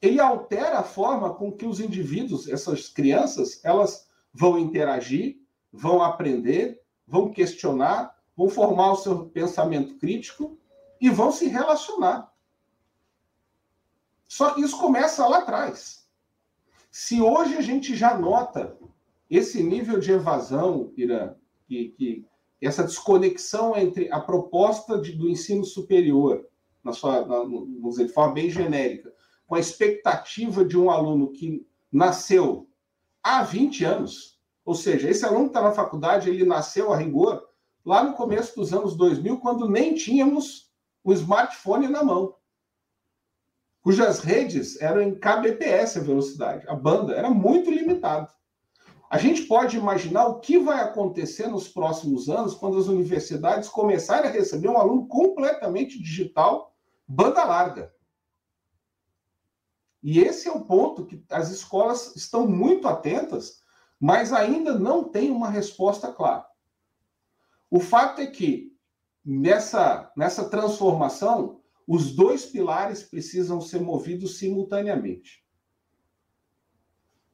ele altera a forma com que os indivíduos, essas crianças, elas vão interagir, vão aprender, vão questionar, vão formar o seu pensamento crítico e vão se relacionar. Só que isso começa lá atrás. Se hoje a gente já nota esse nível de evasão, Irã, que, que essa desconexão entre a proposta de, do ensino superior, na sua, na, vamos dizer, de forma bem genérica, com a expectativa de um aluno que nasceu há 20 anos, ou seja, esse aluno que está na faculdade, ele nasceu a rigor lá no começo dos anos 2000, quando nem tínhamos o smartphone na mão, cujas redes eram em kbps a velocidade, a banda era muito limitada. A gente pode imaginar o que vai acontecer nos próximos anos quando as universidades começarem a receber um aluno completamente digital, banda larga. E esse é o ponto que as escolas estão muito atentas, mas ainda não tem uma resposta clara. O fato é que nessa, nessa transformação, os dois pilares precisam ser movidos simultaneamente.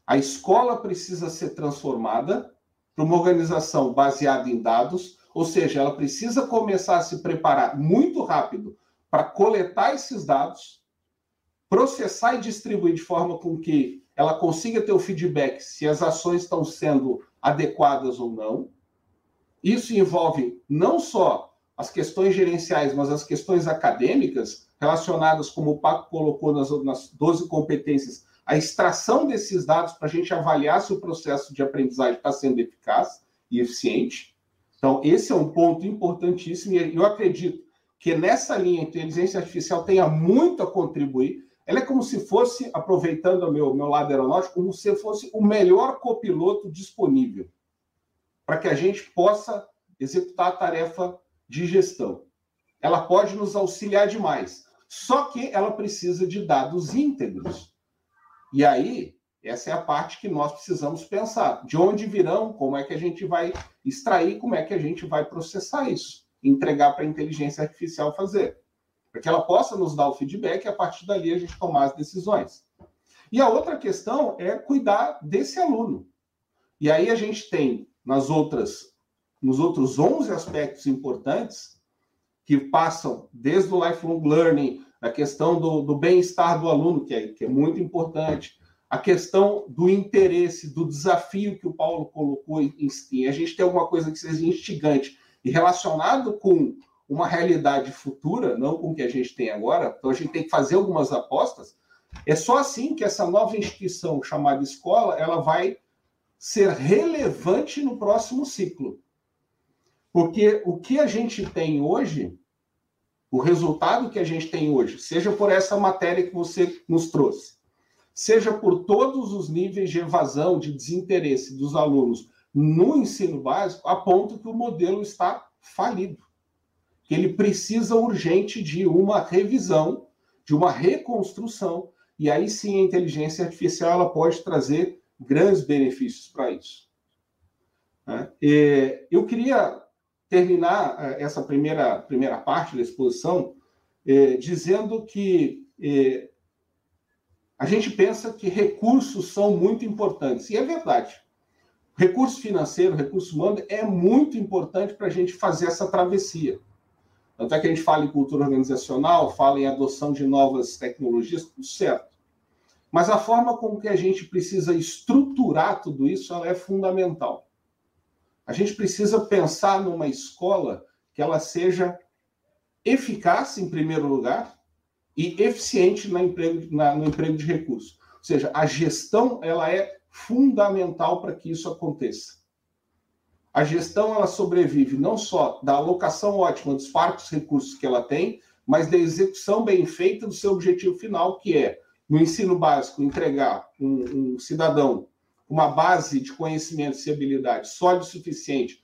A escola precisa ser transformada para uma organização baseada em dados, ou seja, ela precisa começar a se preparar muito rápido para coletar esses dados processar e distribuir de forma com que ela consiga ter o feedback se as ações estão sendo adequadas ou não. Isso envolve não só as questões gerenciais, mas as questões acadêmicas relacionadas, como o Paco colocou nas, nas 12 competências, a extração desses dados para a gente avaliar se o processo de aprendizagem está sendo eficaz e eficiente. Então, esse é um ponto importantíssimo e eu acredito que nessa linha a inteligência artificial tenha muito a contribuir ela é como se fosse, aproveitando o meu, meu lado aeronáutico, como se fosse o melhor copiloto disponível para que a gente possa executar a tarefa de gestão. Ela pode nos auxiliar demais, só que ela precisa de dados íntegros. E aí, essa é a parte que nós precisamos pensar. De onde virão, como é que a gente vai extrair, como é que a gente vai processar isso, entregar para a inteligência artificial fazer para que ela possa nos dar o feedback e a partir dali a gente tomar as decisões. E a outra questão é cuidar desse aluno. E aí a gente tem nas outras nos outros 11 aspectos importantes que passam desde o lifelong learning, a questão do, do bem-estar do aluno, que é, que é muito importante, a questão do interesse, do desafio que o Paulo colocou em, em a gente tem alguma coisa que seja instigante e relacionado com uma realidade futura, não com o que a gente tem agora, então a gente tem que fazer algumas apostas. É só assim que essa nova instituição chamada escola, ela vai ser relevante no próximo ciclo. Porque o que a gente tem hoje, o resultado que a gente tem hoje, seja por essa matéria que você nos trouxe, seja por todos os níveis de evasão, de desinteresse dos alunos no ensino básico, aponta que o modelo está falido que ele precisa urgente de uma revisão, de uma reconstrução, e aí sim a inteligência artificial ela pode trazer grandes benefícios para isso. Né? Eu queria terminar eh, essa primeira, primeira parte da exposição eh, dizendo que eh, a gente pensa que recursos são muito importantes, e é verdade. Recurso financeiro, recurso humano é muito importante para a gente fazer essa travessia. Tanto é que a gente fala em cultura organizacional, fala em adoção de novas tecnologias, tudo certo. Mas a forma como que a gente precisa estruturar tudo isso é fundamental. A gente precisa pensar numa escola que ela seja eficaz, em primeiro lugar, e eficiente no emprego, na, no emprego de recursos. Ou seja, a gestão ela é fundamental para que isso aconteça. A gestão ela sobrevive não só da alocação ótima dos fartos recursos que ela tem, mas da execução bem feita do seu objetivo final, que é, no ensino básico, entregar um, um cidadão uma base de conhecimentos e habilidades sólida o suficiente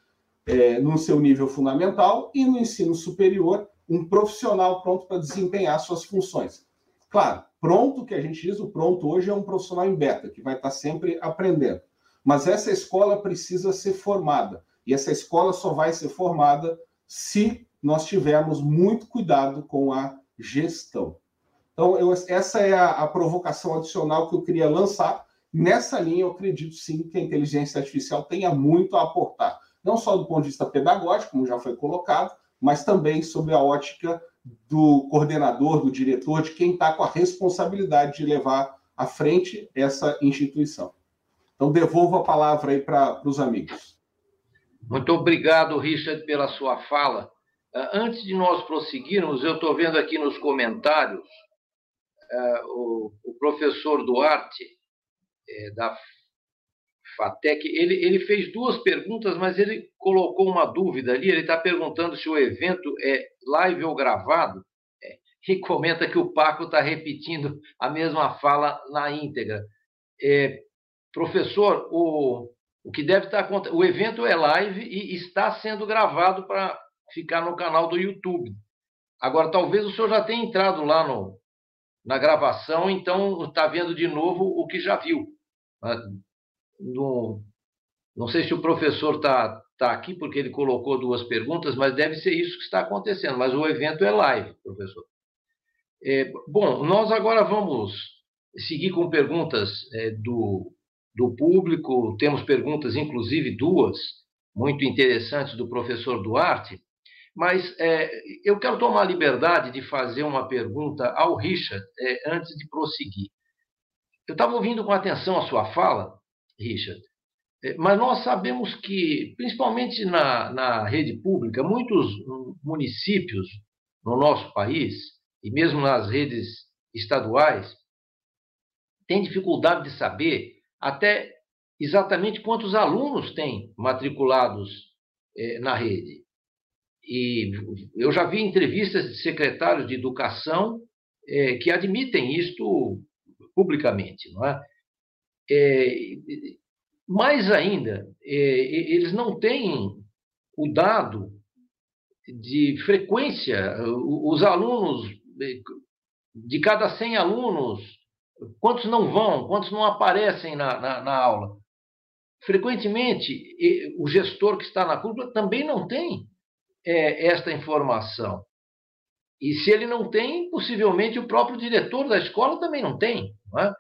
é, no seu nível fundamental e no ensino superior, um profissional pronto para desempenhar suas funções. Claro, pronto, que a gente diz, o pronto hoje é um profissional em beta, que vai estar sempre aprendendo. Mas essa escola precisa ser formada. E essa escola só vai ser formada se nós tivermos muito cuidado com a gestão. Então, eu, essa é a, a, provocação adicional que eu queria lançar. Nessa linha, eu acredito sim que a inteligência artificial tenha muito a aportar, não só do ponto de vista pedagógico, como já foi colocado, mas também sobre a ótica do coordenador, do diretor, de quem está com a responsabilidade de levar à frente essa instituição. Então, devolvo a palavra aí para os amigos. Muito obrigado, Richard, pela sua fala. Ah, antes de nós prosseguirmos, eu estou vendo aqui nos comentários uh, o, o, professor Duarte, é, da FATEC, ele, ele fez duas perguntas, mas ele colocou uma dúvida ali. Ele está perguntando se o evento é live ou gravado, é, e comenta que o Paco está repetindo a mesma fala na íntegra. É, professor, o, o que deve estar acontecendo. O evento é live e está sendo gravado para ficar no canal do YouTube. Agora, talvez o senhor já tenha entrado lá no, na gravação, então está vendo de novo o que já viu. Ah, no, não sei se o professor está tá aqui porque ele colocou duas perguntas, mas deve ser isso que está acontecendo. Mas o evento é live, professor. É, bom, nós agora vamos seguir com perguntas é, do, do público. Temos perguntas, inclusive duas, muito interessantes do professor Duarte. Mas é, eu quero tomar a liberdade de fazer uma pergunta ao Richard é, antes de prosseguir. Eu estava ouvindo com atenção a sua fala, Richard, é, mas nós sabemos que, principalmente na, na rede pública, muitos municípios no nosso país, e mesmo nas redes estaduais, têm dificuldade de saber até exatamente quantos alunos têm matriculados é, na rede. E eu já vi entrevistas de secretários de educação é, que admitem isto publicamente, não é? é mais ainda, é, eles não têm o dado de frequência, os alunos, de cada 100 alunos, quantos não vão, quantos não aparecem na, na, na aula. Frequentemente, o gestor que está na cúpula também não tem é, esta informação. E se ele não tem, possivelmente o próprio diretor da escola também não tem. É?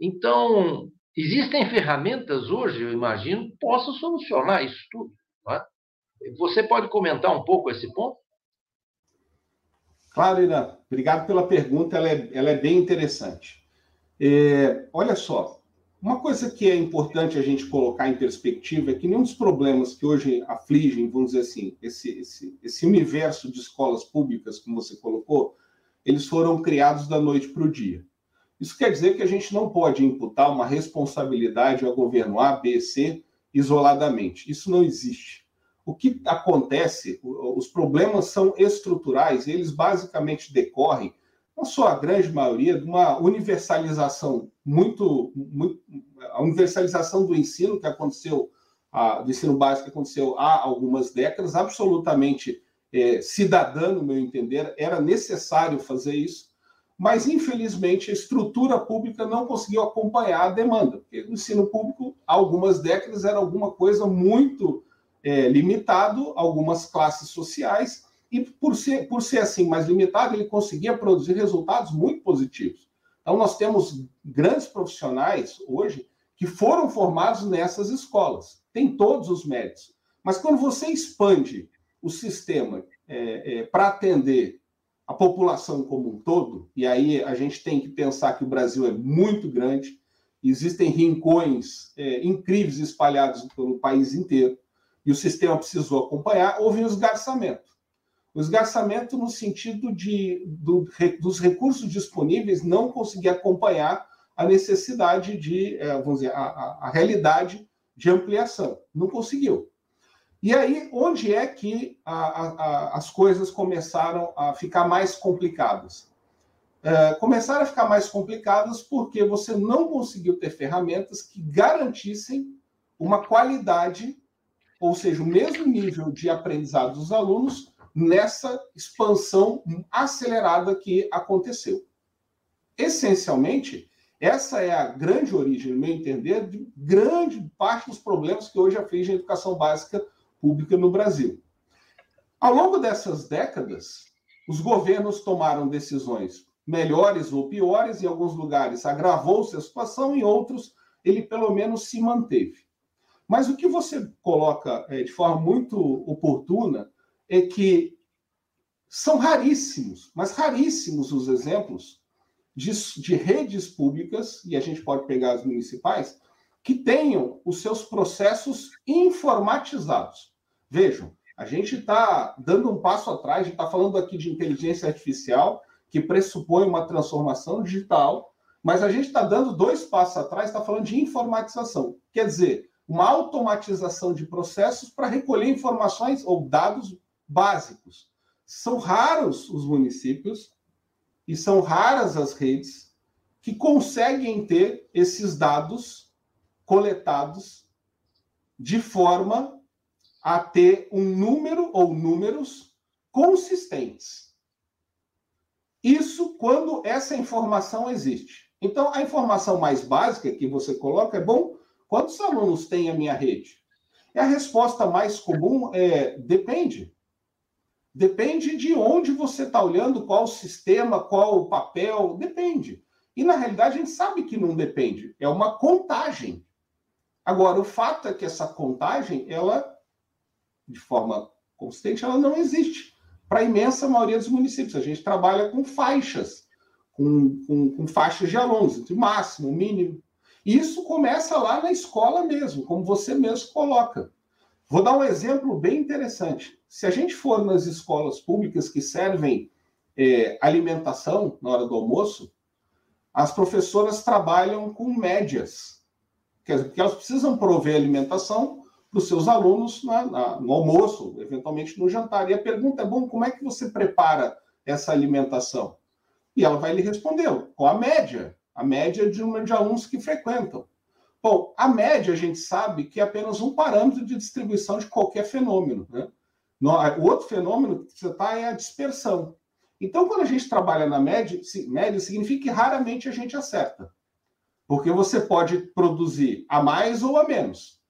Então, existem ferramentas hoje, eu imagino, que possam solucionar isso tudo. É? Você pode comentar um pouco esse ponto? Claro, Irã. Obrigado pela pergunta, ela é, ela é bem interessante. É, olha só, uma coisa que é importante a gente colocar em perspectiva é que nenhum dos problemas que hoje afligem, vamos dizer assim, esse, esse, esse universo de escolas públicas, como você colocou, eles foram criados da noite para o dia. Isso quer dizer que a gente não pode imputar uma responsabilidade ao governo A, B, C isoladamente. Isso não existe. O que acontece, os problemas são estruturais, eles basicamente decorrem não só a grande maioria, de uma universalização muito, muito a universalização do ensino que aconteceu, a, do ensino básico que aconteceu há algumas décadas, absolutamente é, cidadã, no meu entender, era necessário fazer isso, mas infelizmente a estrutura pública não conseguiu acompanhar a demanda, porque o ensino público, há algumas décadas, era alguma coisa muito é, limitado, algumas classes sociais, e por ser, por ser assim mais limitado, ele conseguia produzir resultados muito positivos. Então, nós temos grandes profissionais hoje que foram formados nessas escolas, tem todos os méritos. Mas quando você expande o sistema é, é, para atender a população como um todo, e aí a gente tem que pensar que o Brasil é muito grande, existem rincões é, incríveis espalhados pelo país inteiro, e o sistema precisou acompanhar, houve um esgarçamento. O esgarçamento no sentido de, do, dos recursos disponíveis não conseguir acompanhar a necessidade de, é, vamos dizer, a, a, a realidade de ampliação. Não conseguiu. E aí, onde é que a, a, as coisas começaram a ficar mais complicadas? É, começaram a ficar mais complicadas porque você não conseguiu ter ferramentas que garantissem uma qualidade, ou seja, o mesmo nível de aprendizado dos alunos nessa expansão acelerada que aconteceu. Essencialmente, essa é a grande origem, no meu entender, de grande parte dos problemas que hoje afligem a educação básica pública no Brasil. Ao longo dessas décadas, os governos tomaram decisões melhores ou piores, em alguns lugares agravou-se a situação, em outros ele pelo menos se manteve. Mas o que você coloca é, de forma muito oportuna é que são raríssimos, mas raríssimos os exemplos de, de redes públicas, e a gente pode pegar as municipais, que tenham os seus processos informatizados. Vejam, a gente está dando um passo atrás, a gente está falando aqui de inteligência artificial, que pressupõe uma transformação digital, mas a gente está dando dois passos atrás, está falando de informatização. Quer dizer, uma automatização de processos para recolher informações ou dados básicos. São raros os municípios e são raras as redes que conseguem ter esses dados coletados de forma a ter um número ou números consistentes. Isso quando essa informação existe. Então, a informação mais básica que você coloca é bom, quantos alunos tem a minha rede? E a resposta mais comum é depende. Depende de onde você está olhando, qual o sistema, qual o papel, depende. E na realidade a gente sabe que não depende, é uma contagem. Agora, o fato é que essa contagem, ela, de forma consistente, ela não existe para a imensa maioria dos municípios. A gente trabalha com faixas, com, com, com faixas de alunos, entre máximo, mínimo. E isso começa lá na escola mesmo, como você mesmo coloca. Vou dar um exemplo bem interessante. Se a gente for nas escolas públicas que servem é, alimentação na hora do almoço, as professoras trabalham com médias, quer dizer, porque elas precisam prover alimentação para os seus alunos na, no almoço, eventualmente no jantar. E a pergunta é: bom, como é que você prepara essa alimentação? E ela vai lhe responder com a média, a média de número de alunos que frequentam. Bom, a média a gente sabe que é apenas um parâmetro de distribuição de qualquer fenômeno. Né? O outro fenômeno que você está é a dispersão. Então, quando a gente trabalha na média, média significa que raramente a gente acerta. Porque você pode produzir a mais ou a menos.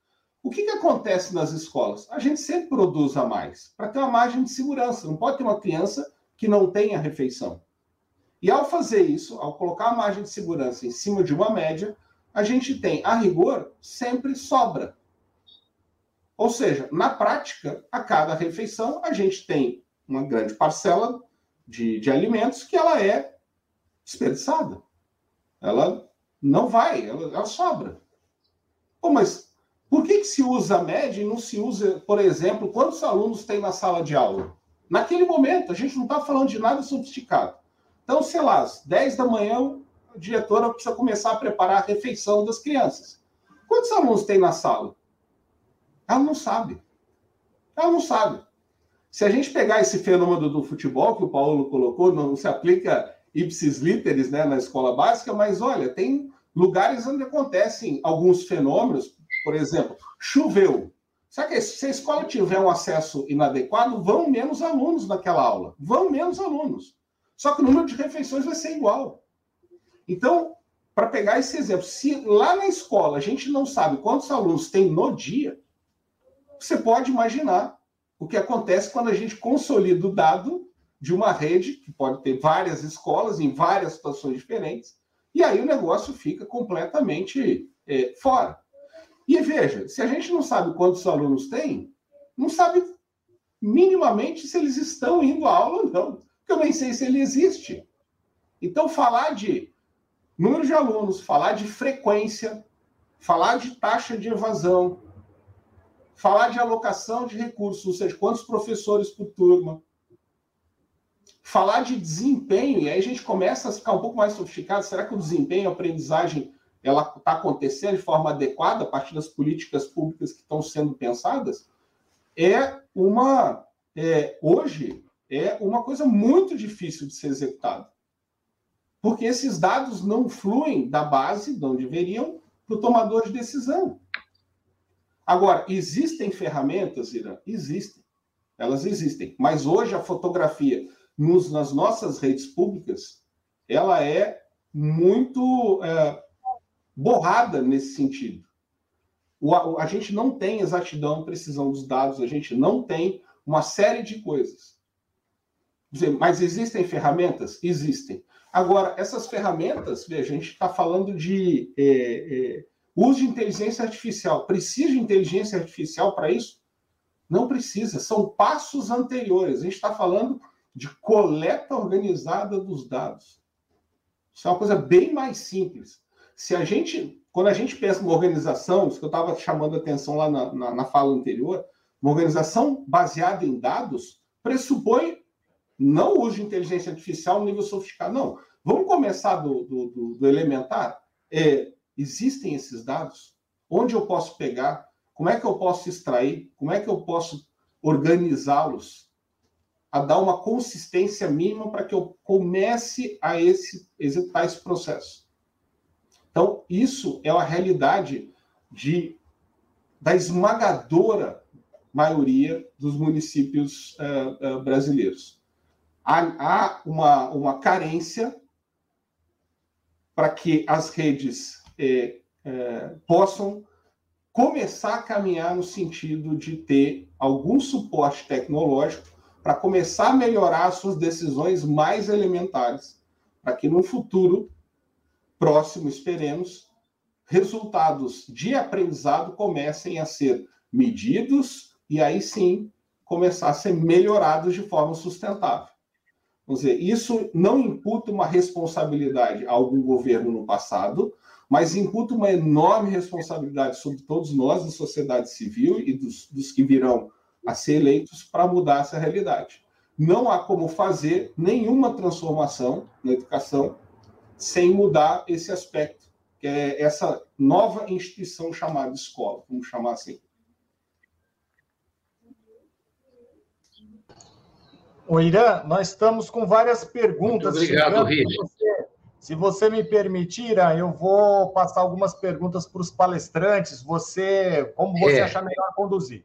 O que, que acontece nas escolas? A gente sempre produz a mais, para ter uma margem de segurança. Não pode ter uma criança que não tenha refeição. E ao fazer isso, ao colocar a margem de segurança em cima de uma média, a gente tem, a rigor, sempre sobra. Ou seja, na prática, a cada refeição, a gente tem uma grande parcela de, de alimentos que ela é desperdiçada. Ela não vai, ela, ela sobra. Pô, mas por que, que se usa a média e não se usa, por exemplo, quantos alunos tem na sala de aula? Naquele momento, a gente não está falando de nada sofisticado. Então, sei lá, às 10 da manhã, a diretora precisa começar a preparar a refeição das crianças. Quantos alunos tem na sala? Ela não sabe. Ela não sabe. Se a gente pegar esse fenômeno do futebol que o Paulo colocou, não se aplica ipsis literis né, na escola básica, mas olha, tem lugares onde acontecem alguns fenômenos, por exemplo, choveu. Será que se a escola tiver um acesso inadequado, vão menos alunos naquela aula? Vão menos alunos. Só que o número de refeições vai ser igual. Então, para pegar esse exemplo, se lá na escola a gente não sabe quantos alunos tem no dia, você pode imaginar o que acontece quando a gente consolida o dado de uma rede, que pode ter várias escolas em várias situações diferentes, e aí o negócio fica completamente é, fora. E veja, se a gente não sabe quantos alunos tem, não sabe minimamente se eles estão indo à aula ou não, porque eu nem sei se ele existe. Então, falar de número de alunos, falar de frequência, falar de taxa de evasão, falar de alocação de recursos, ou seja, quantos professores por turma, falar de desempenho, e aí a gente começa a ficar um pouco mais sofisticado, será que o desempenho, a aprendizagem, ela está acontecendo de forma adequada a partir das políticas públicas que estão sendo pensadas? é uma é, hoje é uma coisa muito difícil de ser executada. Porque esses dados não fluem da base, de onde deveriam, para o tomador de decisão. Agora, existem ferramentas, Irã? Existem. Elas existem. Mas hoje a fotografia nos, nas nossas redes públicas, ela é muito é, borrada nesse sentido. O, a, a gente não tem exatidão, precisão dos dados, a gente não tem uma série de coisas. Mas existem ferramentas? Existem. Agora, essas ferramentas, veja, a gente está falando de é, é, uso de inteligência artificial. Precisa de inteligência artificial para isso? Não precisa, são passos anteriores. A gente está falando de coleta organizada dos dados. Isso é uma coisa bem mais simples. Se a gente, quando a gente pensa uma organização, isso que eu estava chamando a atenção lá na, na, na fala anterior, uma organização baseada em dados pressupõe não uso de inteligência artificial no nível sofisticado, não. Vamos começar do, do, do, do elementar. É, existem esses dados? Onde eu posso pegar? Como é que eu posso extrair? Como é que eu posso organizá-los? A dar uma consistência mínima para que eu comece a esse, executar esse processo. Então, isso é a realidade de, da esmagadora maioria dos municípios uh, uh, brasileiros. Há, há, uma, uma carência para que as redes eh, possam começar a caminhar no sentido de ter algum suporte tecnológico para começar a melhorar suas decisões mais elementares, para que no futuro próximo, esperemos, resultados de aprendizado comecem a ser medidos e aí sim começar a ser melhorados de forma sustentável. Vamos dizer, isso não imputa uma responsabilidade a algum governo no passado, mas imputa uma enorme responsabilidade sobre todos nós, da sociedade civil e dos, dos que virão a ser eleitos para mudar essa realidade. Não há como fazer nenhuma transformação na educação sem mudar esse aspecto, que é essa nova instituição chamada escola, vamos chamar assim. O Irã, nós estamos com várias perguntas. Muito obrigado, Richard. Se você me permitir, eu vou passar algumas perguntas para os palestrantes. Você, como você é. achar melhor conduzir?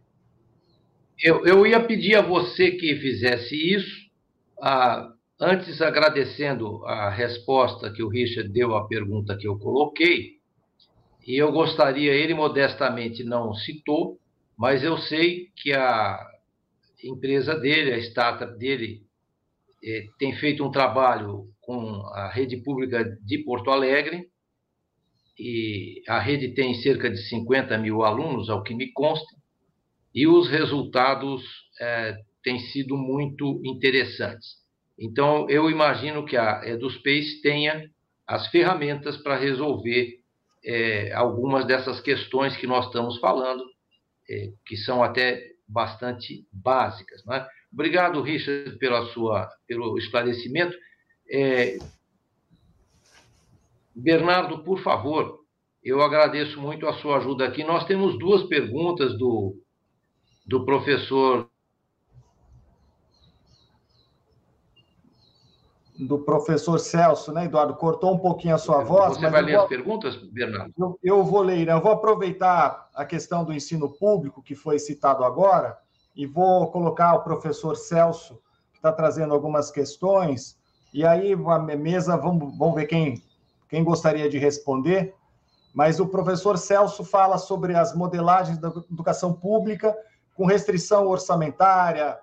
Eu, eu ia pedir a você que fizesse isso, ah, antes agradecendo a resposta que o Richard deu à pergunta que eu coloquei, e eu gostaria, ele modestamente não citou, mas eu sei que a empresa dele, a startup dele, é, tem feito um trabalho com a rede pública de Porto Alegre, e a rede tem cerca de 50 mil alunos, ao que me consta, e os resultados é, têm sido muito interessantes. Então, eu imagino que a EduSpace tenha as ferramentas para resolver é, algumas dessas questões que nós estamos falando, é, que são até bastante básicas. Né? Obrigado, Richard, pela sua, pelo esclarecimento. É... Bernardo, por favor, eu agradeço muito a sua ajuda aqui. Nós temos duas perguntas do, do professor. Do professor Celso, né, Eduardo? Cortou um pouquinho a sua voz. Você vai ler vou... as perguntas, Bernardo? Eu, eu vou ler. Eu vou aproveitar a questão do ensino público, que foi citado agora, e vou colocar o professor Celso, que está trazendo algumas questões, e aí a mesa, vamos, vamos ver quem, quem gostaria de responder, mas o professor Celso fala sobre as modelagens da educação pública com restrição orçamentária,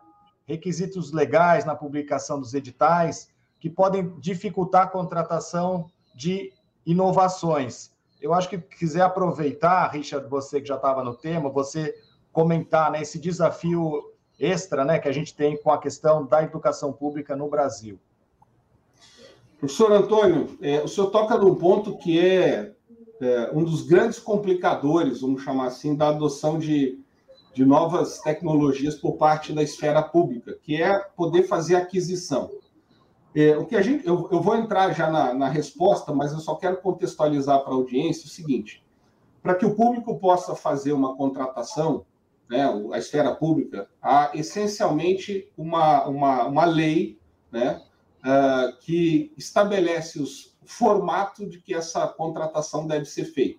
requisitos legais na publicação dos editais, que podem dificultar a contratação de inovações. Eu acho que quiser aproveitar, Richard, você que já estava no tema, você comentar né, esse desafio extra né, que a gente tem com a questão da educação pública no Brasil. Professor Antônio, é, o senhor toca num ponto que é, é, um dos grandes complicadores, vamos chamar assim, da adoção de, de novas tecnologias por parte da esfera pública, que é poder fazer aquisição. É, o que a gente, eu, eu vou entrar já na, na resposta, mas eu só quero contextualizar para a audiência o seguinte: para que o público possa fazer uma contratação, né, a esfera pública, há essencialmente uma, uma, uma lei né, uh, que estabelece os formato de que essa contratação deve ser feita.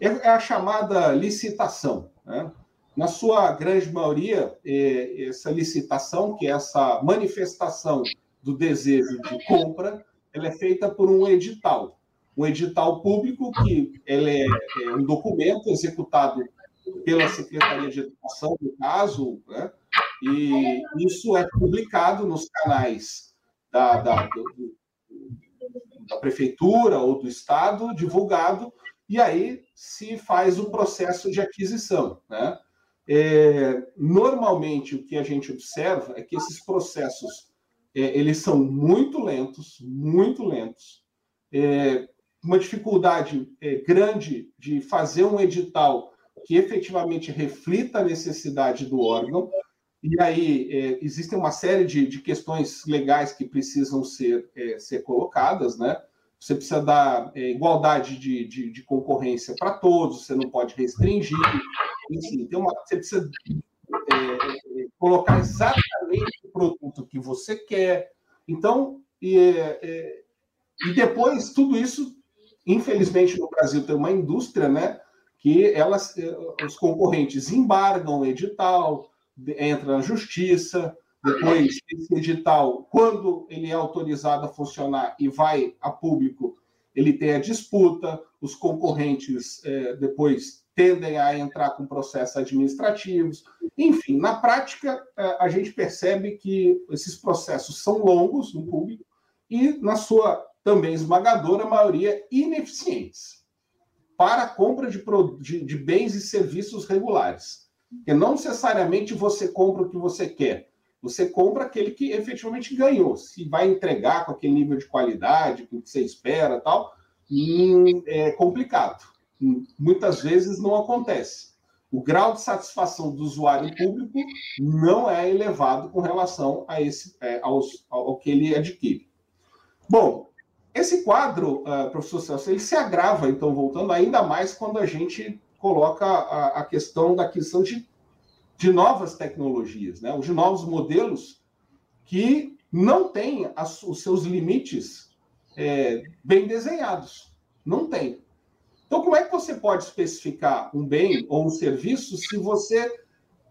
É, é a chamada licitação. Né? Na sua grande maioria, é, essa licitação, que é essa manifestação do desejo de compra, ela é feita por um edital. Um edital público que ele é, é um documento executado pela Secretaria de Educação, no caso, né? e isso é publicado nos canais da, da, do, da prefeitura ou do estado, divulgado, e aí se faz o processo de aquisição. Né? É, normalmente, o que a gente observa é que esses processos é, eles são muito lentos, muito lentos. É, uma dificuldade é, grande de fazer um edital que efetivamente reflita a necessidade do órgão. E aí é, existem uma série de, de, questões legais que precisam ser, é, ser colocadas, né? Você precisa dar é, igualdade de, de, de concorrência para todos, você não pode restringir, enfim, tem uma, você precisa é, é, colocar exatamente o produto que você quer. Então, e, é, e depois tudo isso, infelizmente no Brasil tem uma indústria, né? que elas, eh, os concorrentes embargam o edital, entra na justiça, depois esse edital, quando ele é autorizado a funcionar e vai a público, ele tem a disputa, os concorrentes é, depois tendem a entrar com processos administrativos. Enfim, na prática, é, a gente percebe que esses processos são longos no público e, na sua também esmagadora maioria, ineficientes para a compra de, de, de bens e serviços regulares. Porque não necessariamente você compra o que você quer. Você compra aquele que efetivamente ganhou. Se vai entregar com aquele nível de qualidade, com o que você espera tal, hum, é complicado. Muitas vezes não acontece. O grau de satisfação do usuário público não é elevado com relação a esse, é, aos, ao que ele adquire. Bom, esse quadro, uh, professor Celso, ele se agrava, então, voltando ainda mais quando a gente coloca a, a questão da aquisição de, de novas tecnologias, né? de novos modelos que não têm as, os seus limites é, bem desenhados. Não tem. Então, como é que você pode especificar um bem ou um serviço se você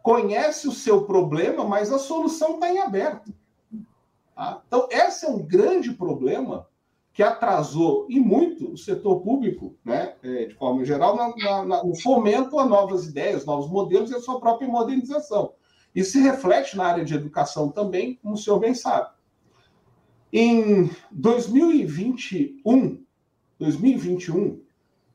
conhece o seu problema, mas a solução está em aberto? Tá? Então, esse é um grande problema que atrasou e muito o setor público, né, é, de forma geral, na, na, no fomento a novas ideias, novos modelos e a sua própria modernização. Isso se reflete na área de educação também, como o senhor bem sabe. Em 2021, 2021,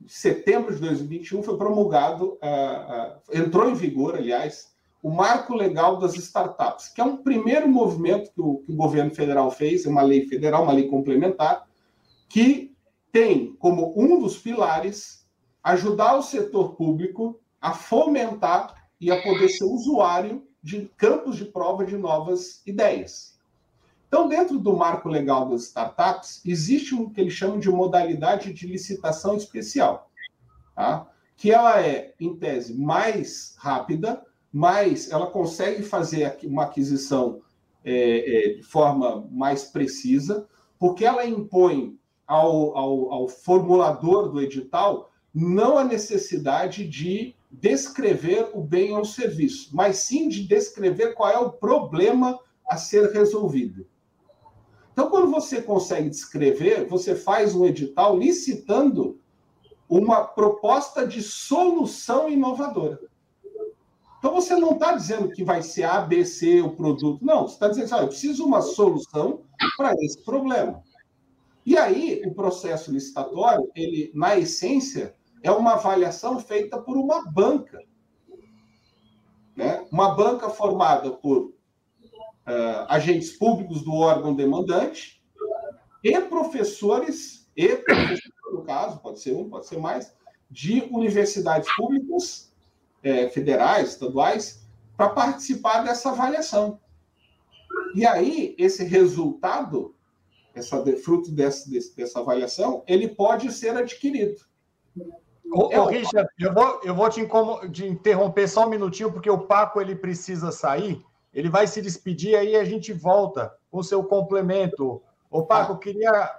setembro de 2021, foi promulgado, uh, uh, entrou em vigor, aliás, o Marco Legal das Startups, que é um primeiro movimento que o, que o governo federal fez, é uma lei federal, uma lei complementar, que tem como um dos pilares ajudar o setor público a fomentar e a poder ser usuário de campos de prova de novas ideias. Então, dentro do marco legal das startups, existe um que eles chamam de modalidade de licitação especial, tá? que ela é, em tese, mais rápida, mas ela consegue fazer uma aquisição é, é, de forma mais precisa, porque ela impõe ao, ao, ao formulador do edital não a necessidade de descrever o bem ou o serviço, mas sim de descrever qual é o problema a ser resolvido. Então, quando você consegue descrever, você faz um edital licitando uma proposta de solução inovadora. Então, você não está dizendo que vai ser A, B, C o produto. Não, você está dizendo ah, eu preciso uma solução para esse problema. E aí, o processo licitatório, ele, na essência, é uma avaliação feita por uma banca. Né? Uma banca formada por uh, agentes públicos do órgão demandante e professores, e professores, no caso, pode ser um, pode ser mais, de universidades públicas, é, federais, estaduais, para participar dessa avaliação. E aí, esse resultado essa, fruto dessa, dessa avaliação, ele pode ser adquirido. Ô, ô, Richard, eu vou, eu vou te, te interromper só um minutinho, porque o Paco ele precisa sair. Ele vai se despedir aí a gente volta com o seu complemento. Ô, Paco, queria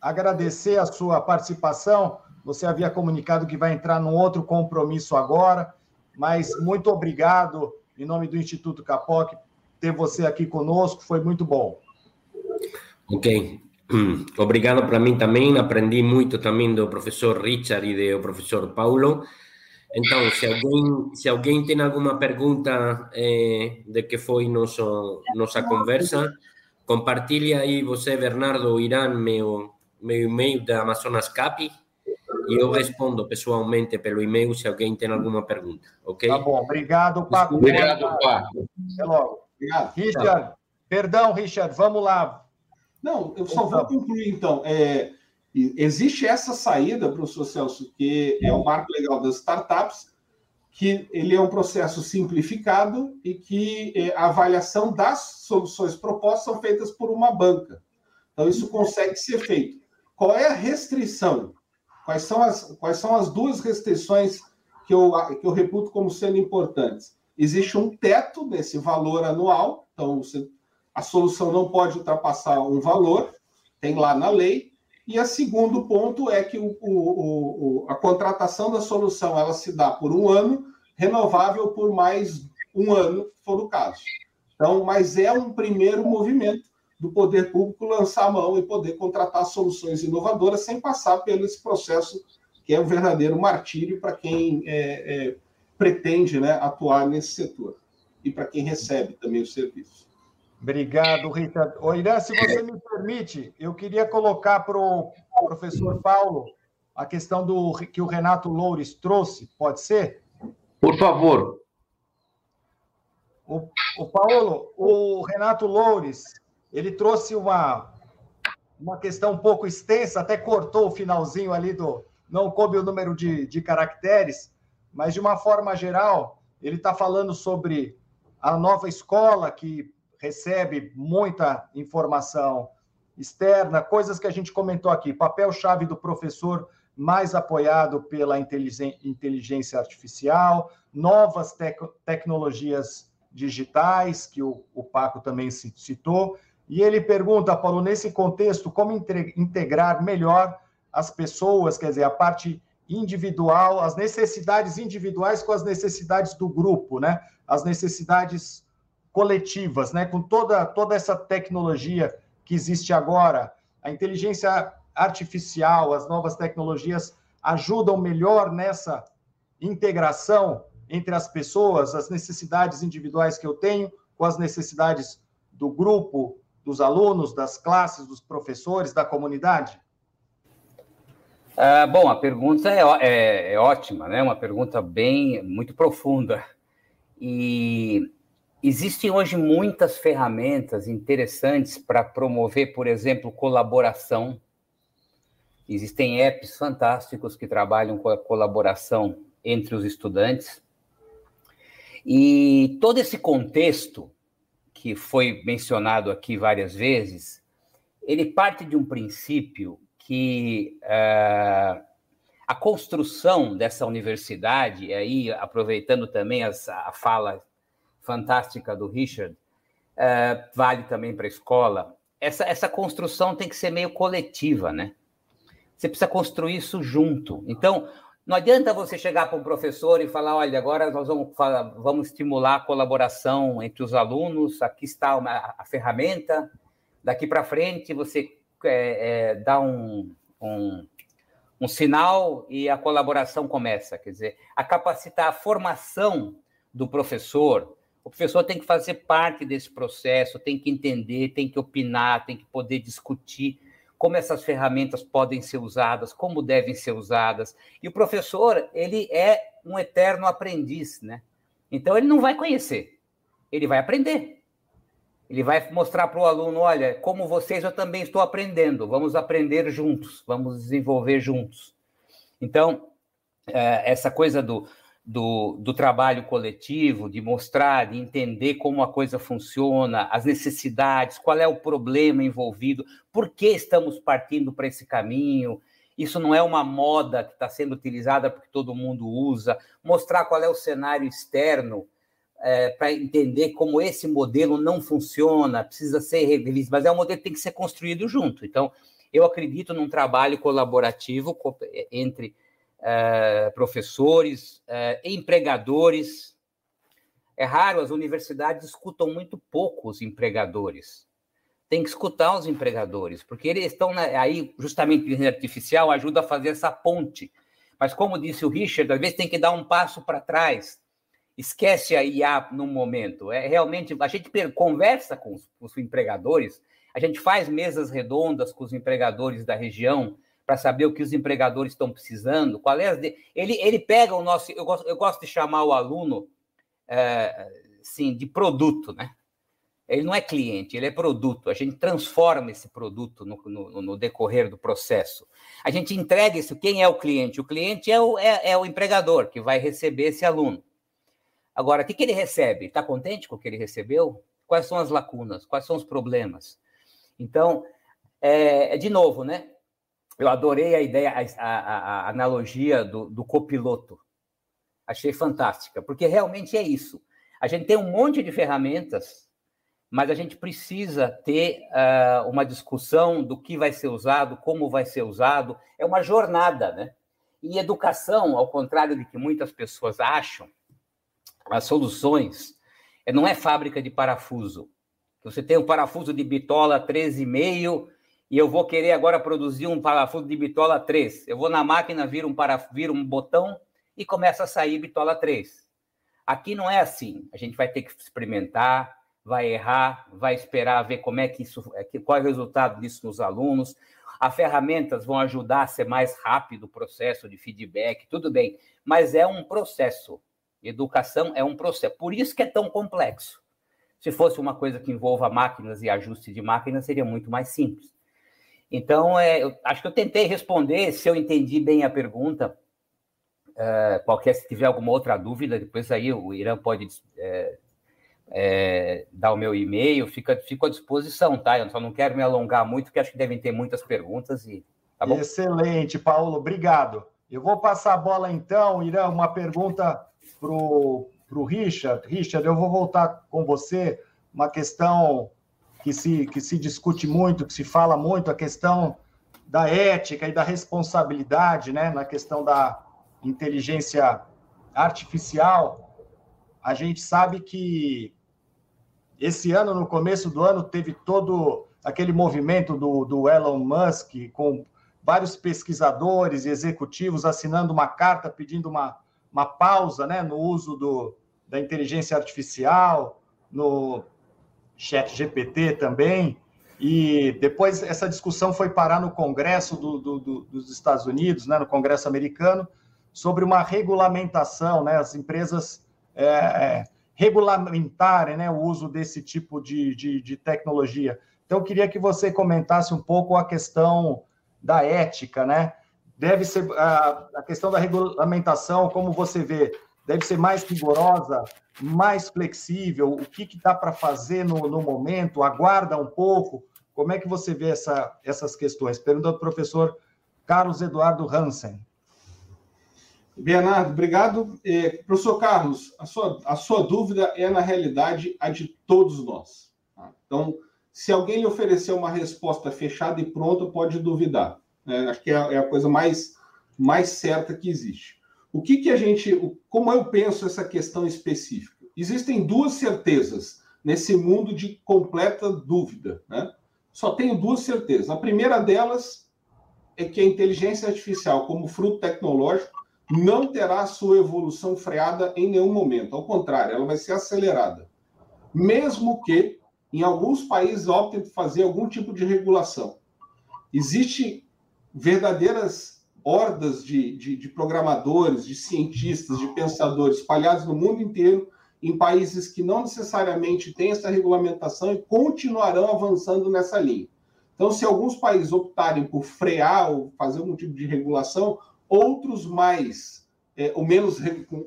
agradecer a sua participação. Você havia comunicado que vai entrar num outro compromisso agora, mas muito obrigado, em nome do Instituto Capoc, ter você aqui conosco, foi muito bom. Ok. *clears throat* Obrigado para mim também. Aprendi muito também do professor Richard e do professor Paulo. Então, se alguém, se alguém tem alguma pergunta eh, de que foi nosso, nossa conversa, compartilhe aí você, Bernardo, Irã, meu, meu e-mail da Amazonas Capi e eu respondo pessoalmente pelo e-mail se alguém tem alguma pergunta, ok? Tá bom, obrigado, Paco. Obrigado, Paco. Até logo. Obrigado. Richard, perdão, Richard, vamos lá. Não, eu só vou concluir, então. É, existe essa saída, professor Celso, que é o marco legal das startups, que ele é um processo simplificado e que é, a avaliação das soluções propostas são feitas por uma banca. Então, isso consegue ser feito. Qual é a restrição? Quais são as, quais são as duas restrições que eu, que eu reputo como sendo importantes? Existe um teto nesse valor anual, então você, a solução não pode ultrapassar um valor, tem lá na lei. E o segundo ponto é que o, o, o, a contratação da solução ela se dá por um ano, renovável por mais um ano, se for o caso. Então, mas é um primeiro movimento do poder público lançar a mão e poder contratar soluções inovadoras sem passar pelo esse processo que é um verdadeiro martírio para quem é, é, pretende né, atuar nesse setor e para quem recebe também o serviço. Obrigado, Rita. Ô, Irã, se você me permite, eu queria colocar para o professor Paulo a questão do que o Renato Loures trouxe, pode ser? Por favor. O, o Paulo, o Renato Loures, ele trouxe uma, uma questão um pouco extensa, até cortou o finalzinho ali do. Não coube o número de, de caracteres, mas de uma forma geral, ele está falando sobre a nova escola que recebe muita informação externa, coisas que a gente comentou aqui, papel-chave do professor mais apoiado pela inteligência artificial, novas tec tecnologias digitais, que o, o Paco também citou, e ele pergunta, Paulo, nesse contexto, como integrar melhor as pessoas, quer dizer, a parte individual, as necessidades individuais com as necessidades do grupo, né? As necessidades coletivas, né? Com toda, toda essa tecnologia que existe agora, a inteligência artificial, as novas tecnologias ajudam melhor nessa integração entre as pessoas, as necessidades individuais que eu tenho com as necessidades do grupo, dos alunos, das classes, dos professores, da comunidade? Ah, bom, a pergunta é, é, é, ótima, né? Uma pergunta bem, muito profunda. E existem hoje muitas ferramentas interessantes para promover, por exemplo, colaboração. Existem apps fantásticos que trabalham com a colaboração entre os estudantes. E todo esse contexto que foi mencionado aqui várias vezes, ele parte de um princípio que uh, a construção dessa universidade, aí aproveitando também a fala fantástica do Richard, uh, vale também para a escola, essa, essa construção tem que ser meio coletiva, né? Você precisa construir isso junto. Então, não adianta você chegar para um professor e falar: olha, agora nós vamos, vamos estimular a colaboração entre os alunos, aqui está uma, a ferramenta, daqui para frente você é, é, dá um, um, um sinal e a colaboração começa. Quer dizer, a capacitar a formação do professor. O professor tem que fazer parte desse processo, tem que entender, tem que opinar, tem que poder discutir como essas ferramentas podem ser usadas, como devem ser usadas. E o professor, ele é um eterno aprendiz, né? Então ele não vai conhecer, ele vai aprender. Ele vai mostrar para o aluno, olha, como vocês eu também estou aprendendo, vamos aprender juntos, vamos desenvolver juntos. Então, é, essa coisa do, do, do, trabalho coletivo, de mostrar, de entender como a coisa funciona, as necessidades, qual é o problema envolvido, por que estamos partindo para esse caminho. isso não é uma moda que está sendo utilizada porque todo mundo usa, mostrar qual é o cenário externo é, para entender como esse modelo não funciona, precisa ser revisto, mas é um modelo que tem que ser construído junto. Então, eu acredito num trabalho colaborativo entre é, professores, é, empregadores. É raro, as universidades escutam muito pouco os empregadores tem que escutar os empregadores, porque eles estão na, aí, justamente, a inteligência artificial ajuda a fazer essa ponte. Mas, como disse o Richard, às vezes tem que dar um passo para trás. Esquece a IA no momento. É realmente a gente conversa com os, com os empregadores, a gente faz mesas redondas com os empregadores da região para saber o que os empregadores estão precisando. Qual é de... ele, ele pega o nosso. Eu gosto, eu gosto de chamar o aluno é, sim, de produto, né? ele não é cliente, ele é produto. A gente transforma esse produto no, no, no, decorrer do processo. A gente entrega isso. Quem é o cliente? O cliente é o, é, é o empregador que vai receber esse aluno. Agora, o que, que ele recebe? Está contente com o que ele recebeu? Quais são as lacunas? Quais são os problemas? Então, é, é de novo, né? Eu adorei a ideia, a, a, a analogia do, do copiloto. Achei fantástica, porque realmente é isso. A gente tem um monte de ferramentas mas a gente precisa ter uh, uma discussão do que vai ser usado, como vai ser usado. É uma jornada, né? E educação, ao contrário de que muitas pessoas acham, as soluções é, não é fábrica de parafuso. Você tem um parafuso de bitola 13,5 e eu vou querer agora produzir um parafuso de bitola 3. Eu vou na máquina, viro um, para, viro um botão e começa a sair bitola 3. Aqui não é assim. A gente vai ter que experimentar, vai errar, vai esperar ver como é que isso, é qual é o resultado disso nos alunos. As ferramentas vão ajudar a ser mais rápido o processo de feedback, tudo bem, mas é um processo. Educação é um processo. Por isso que é tão complexo. Se fosse uma coisa que envolva máquinas e ajuste de máquinas, seria muito mais simples. Então, é, eu, acho que eu tentei responder, se eu entendi bem a pergunta. É, qualquer, se tiver alguma outra dúvida, depois aí o Irã pode é, é, dar o meu e-mail, fica, fico à disposição, tá? Eu só não quero me alongar muito, porque acho que devem ter muitas perguntas e tá bom? Excelente, Paulo, obrigado. Eu vou passar a bola então, Irã, uma pergunta para o Richard. Richard, eu vou voltar com você, uma questão que se, que se discute muito, que se fala muito, a questão da ética e da responsabilidade, né, na questão da inteligência artificial. A gente sabe que esse ano, no começo do ano, teve todo aquele movimento do, do Elon Musk, com vários pesquisadores e executivos assinando uma carta pedindo uma, uma pausa né, no uso do, da inteligência artificial, no chat GPT também. E depois essa discussão foi parar no Congresso do, do, do, dos Estados Unidos, né, no Congresso americano, sobre uma regulamentação, né, as empresas é, é regulamentarem né, o uso desse tipo de, de, de tecnologia. Então, eu queria que você comentasse um pouco a questão da ética, né? Deve ser a, a questão da regulamentação, como você vê, deve ser mais rigorosa, mais flexível. O que dá para fazer no, no momento? Aguarda um pouco. Como é que você vê essa, essas questões? Pergunta ao professor Carlos Eduardo Hansen. Bernardo, obrigado. É, professor Carlos, a sua, a sua dúvida é, na realidade, a de todos nós. Tá? Então, se alguém lhe oferecer uma resposta fechada e pronta, pode duvidar. Né? Acho que é, é, a coisa mais, mais certa que existe. O que, que a gente. Como eu penso essa questão específica? Existem duas certezas nesse mundo de completa dúvida. Né? Só tenho duas certezas. A primeira delas é que a inteligência artificial, como fruto tecnológico, não terá sua evolução freada em nenhum momento. Ao contrário, ela vai ser acelerada. Mesmo que em alguns países optem por fazer algum tipo de regulação. Existem verdadeiras hordas de, de, de, programadores, de cientistas, de pensadores espalhados no mundo inteiro, em países que não necessariamente têm essa regulamentação e continuarão avançando nessa linha. Então, se alguns países optarem por frear ou fazer algum tipo de regulação, outros mais, é, o menos,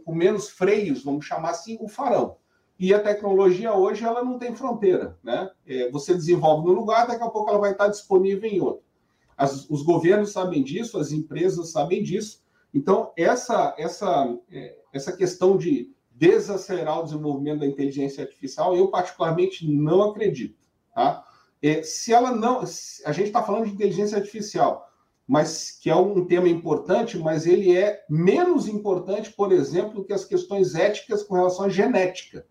com menos freios, vamos chamar assim, o farão. E a tecnologia hoje ela não tem fronteira, né? É, você desenvolve no lugar, daqui a pouco ela vai estar disponível em outro. As, os governos sabem disso, as empresas sabem disso. Então, essa, essa, é, essa questão de desacelerar o desenvolvimento da inteligência artificial, eu particularmente não acredito. Tá? É, se ela não. A gente está falando de inteligência artificial, mas que é um tema importante, mas ele é menos importante, por exemplo, que as questões éticas com relação à genética.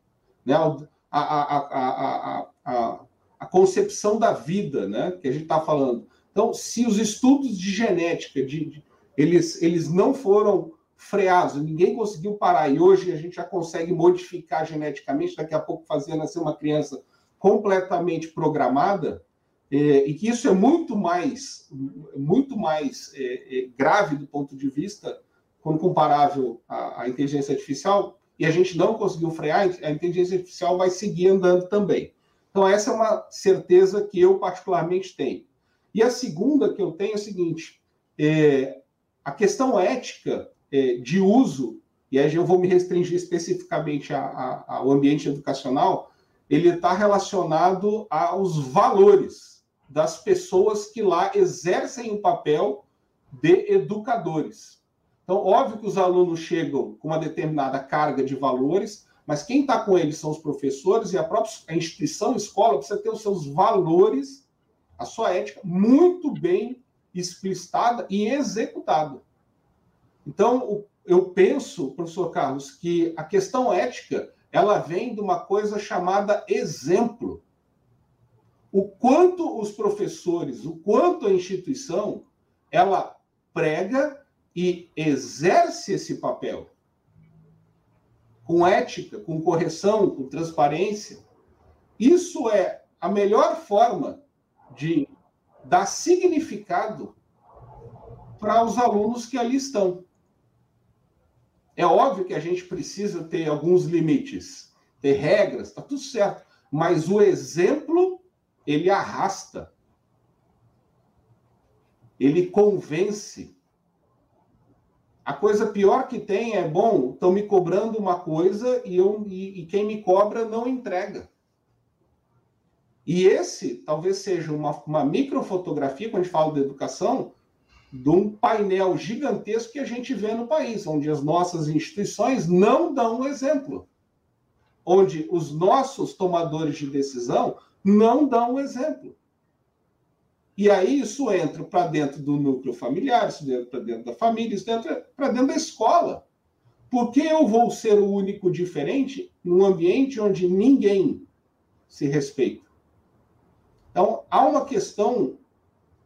Né? A, a, a, a, a concepção da vida, né? que a gente está falando. Então, se os estudos de genética, de, de, eles, eles não foram freados, ninguém conseguiu parar, e hoje a gente já consegue modificar geneticamente, daqui a pouco fazer nascer uma criança completamente programada, é, e que isso é muito mais, muito mais é, é, grave do ponto de vista, quando comparável à, à, inteligência artificial, e a gente não conseguiu frear, a inteligência artificial vai seguir andando também. Então, essa é uma certeza que eu particularmente tenho. E a segunda que eu tenho é a seguinte: é, a questão ética é, de uso, e aí eu vou me restringir especificamente a, a, ao ambiente educacional, ele está relacionado aos valores das pessoas que lá exercem o papel de educadores. Então, óbvio que os alunos chegam com uma determinada carga de valores, mas quem está com eles são os professores e a própria instituição, a escola, precisa ter os seus valores a sua ética muito bem explicitada e executada. Então, eu penso, professor Carlos, que a questão ética ela vem de uma coisa chamada exemplo. O quanto os professores, o quanto a instituição, ela prega e exerce esse papel com ética, com correção, com transparência. Isso é a melhor forma de dar significado para os alunos que ali estão. É óbvio que a gente precisa ter alguns limites, ter regras, está tudo certo, mas o exemplo ele arrasta, ele convence. A coisa pior que tem é, bom, estão me cobrando uma coisa e, eu, e, e quem me cobra não entrega. E esse talvez seja uma, uma microfotografia, quando a gente fala de educação, de um painel gigantesco que a gente vê no país, onde as nossas instituições não dão um exemplo. Onde os nossos tomadores de decisão não dão um exemplo. E aí isso entra para dentro do núcleo familiar, isso entra para dentro da família, isso entra para dentro da escola. Por que eu vou ser o único diferente num ambiente onde ninguém se respeita? Então, há uma questão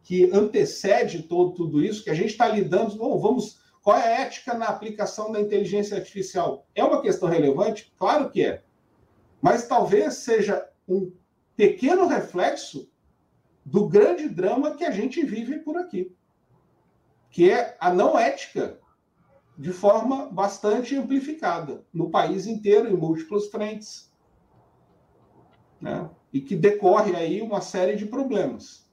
que antecede todo, tudo isso, que a gente está lidando, bom, vamos, qual é a ética na aplicação da inteligência artificial? É uma questão relevante? Claro que é. Mas talvez seja um pequeno reflexo do grande drama que a gente vive por aqui, que é a não ética de forma bastante amplificada no país inteiro, em múltiplas frentes. Né? E que decorre aí uma série de problemas.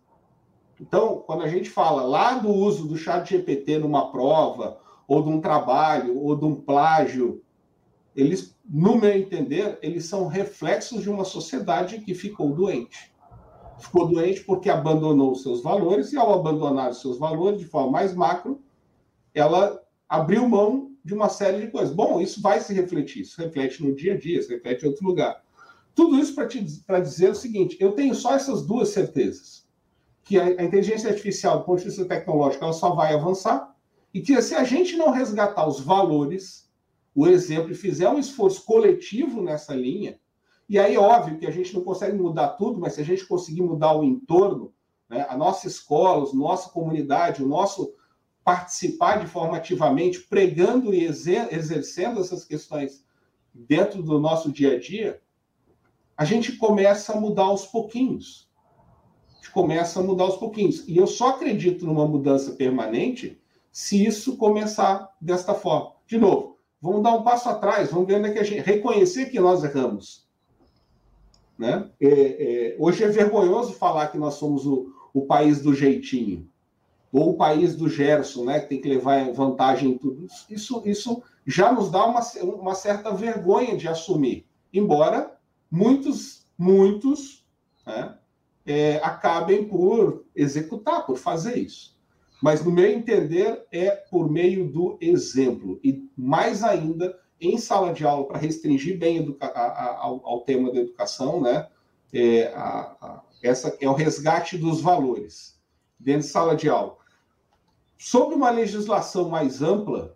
Então, quando a gente fala lá do uso do chat GPT numa prova, ou de um trabalho, ou de um plágio, eles, no meu entender, eles são reflexos de uma sociedade que ficou doente. Ficou doente porque abandonou os seus valores, e ao abandonar os seus valores de forma mais macro, ela abriu mão de uma série de coisas. Bom, isso vai se refletir, isso reflete no dia a dia, isso reflete em outro lugar. Tudo isso para dizer o seguinte: eu tenho só essas duas certezas. Que a, a, inteligência artificial, do ponto de vista tecnológico, ela só vai avançar, e que se a gente não resgatar os valores, o exemplo, e fizer um esforço coletivo nessa linha, e aí, óbvio que a gente não consegue mudar tudo, mas se a gente conseguir mudar o entorno, né, a nossa escola, a nossa comunidade, o nosso participar de forma ativamente, pregando e exercendo essas questões dentro do nosso dia a dia, a gente começa a mudar aos pouquinhos. A gente começa a mudar aos pouquinhos. E eu só acredito numa mudança permanente se isso começar desta forma. De novo, vamos dar um passo atrás, vamos ver onde é que a gente. reconhecer que nós erramos. Né? É, é, hoje é vergonhoso falar que nós somos o, o país do jeitinho, ou o país do Gerson, né, que tem que levar vantagem em tudo. Isso, isso já nos dá uma, uma certa vergonha de assumir, embora muitos, muitos, né, é, acabem por executar, por fazer isso. Mas, no meu entender, é por meio do exemplo. E, mais ainda, em sala de aula, para restringir bem a, a, ao, ao, tema da educação, né? É, a, essa é o resgate dos valores dentro de sala de aula. Sobre uma legislação mais ampla,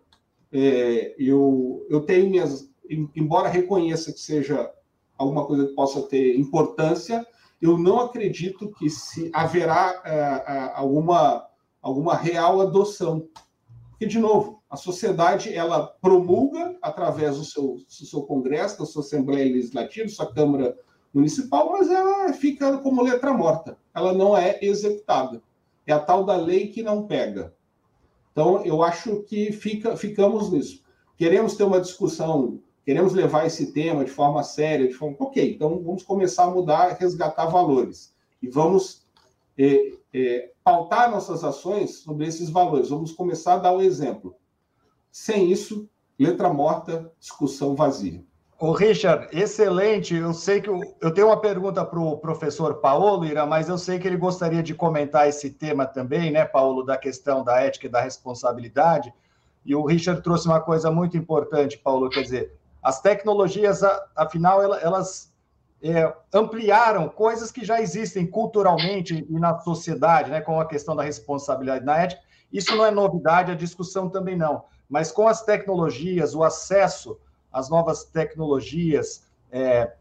é, eu, eu tenho minhas. Embora reconheça que seja alguma coisa que possa ter importância, eu não acredito que se haverá é, é, alguma, alguma real adoção. Porque, de novo, a sociedade ela promulga através do seu, do seu Congresso, da sua Assembleia Legislativa, sua Câmara Municipal, mas ela fica como letra morta, ela não é executada. É a tal da lei que não pega. Então, eu acho que fica, ficamos nisso. Queremos ter uma discussão queremos levar esse tema de forma séria, de forma. Ok, então vamos começar a mudar, resgatar valores. E vamos é, é, pautar nossas ações sobre esses valores. Vamos começar a dar o um exemplo. Sem isso, letra morta, discussão vazia. O Richard, excelente. Eu sei que eu, eu tenho uma pergunta para o professor Paulo, Ira, mas eu sei que ele gostaria de comentar esse tema também, né, Paulo, da questão da ética e da responsabilidade. E o Richard trouxe uma coisa muito importante, Paulo, quer dizer, as tecnologias, afinal, elas é, ampliaram coisas que já existem culturalmente e na sociedade, né, com a questão da responsabilidade na ética. Isso não é novidade, a discussão também não. Mas com as tecnologias, o acesso às novas tecnologias, é,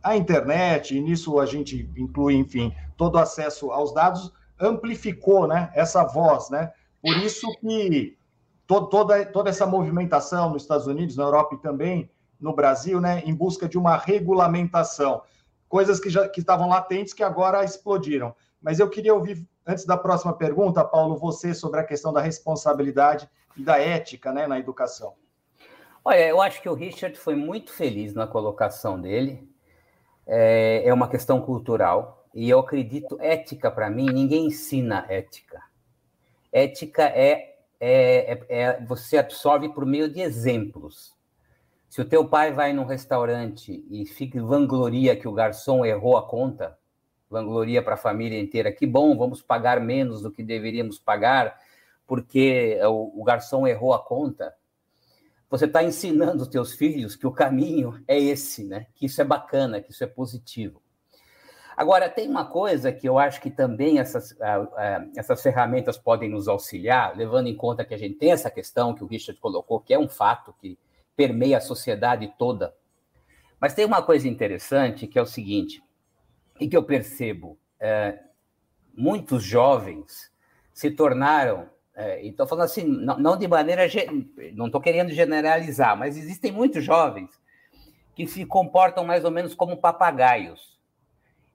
a internet, e nisso a gente inclui, enfim, todo o acesso aos dados, amplificou né, essa voz. Né? Por isso que toda, toda essa movimentação nos Estados Unidos, na Europa e também no Brasil, né, em busca de uma regulamentação, coisas que já que estavam latentes que agora explodiram. Mas eu queria ouvir antes da próxima pergunta, Paulo, você sobre a questão da responsabilidade e da ética, né, na educação. Olha, eu acho que o Richard foi muito feliz na colocação dele. É, é uma questão cultural e eu acredito ética para mim ninguém ensina ética. Ética é, é, é, é você absorve por meio de exemplos. Se o teu pai vai num restaurante e fica vangloria que o garçom errou a conta, vangloria para a família inteira, que bom, vamos pagar menos do que deveríamos pagar, porque o, o garçom errou a conta. Você está ensinando os teus filhos que o caminho é esse, né? Que isso é bacana, que isso é positivo. Agora, tem uma coisa que eu acho que também essas, essas ferramentas podem nos auxiliar, levando em conta que a gente tem essa questão que o Richard colocou, que é um fato que permeia a sociedade toda. Mas tem uma coisa interessante que é o seguinte, e que eu percebo, é, muitos jovens se tornaram, é, e estou falando assim, não, não de maneira, não estou querendo generalizar, mas existem muitos jovens que se comportam mais ou menos como papagaios.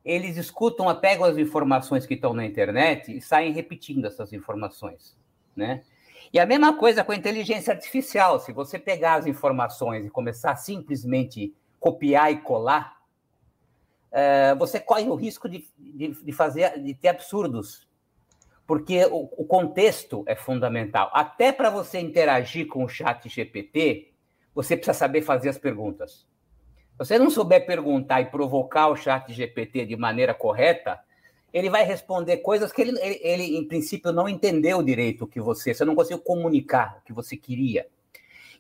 Eles escutam, pegam as informações que estão na internet e saem repetindo essas informações, né? E a mesma coisa com a inteligência artificial. Se você pegar as informações e começar a simplesmente copiar e colar, é, você corre o risco de, de, de, fazer, de ter absurdos. Porque o, o contexto é fundamental. Até para você interagir com o chat GPT, você precisa saber fazer as perguntas. Se você não souber perguntar e provocar o chat GPT de maneira correta, ele vai responder coisas que ele, ele, ele, em princípio, não entendeu direito o que você, você não conseguiu comunicar o que você queria.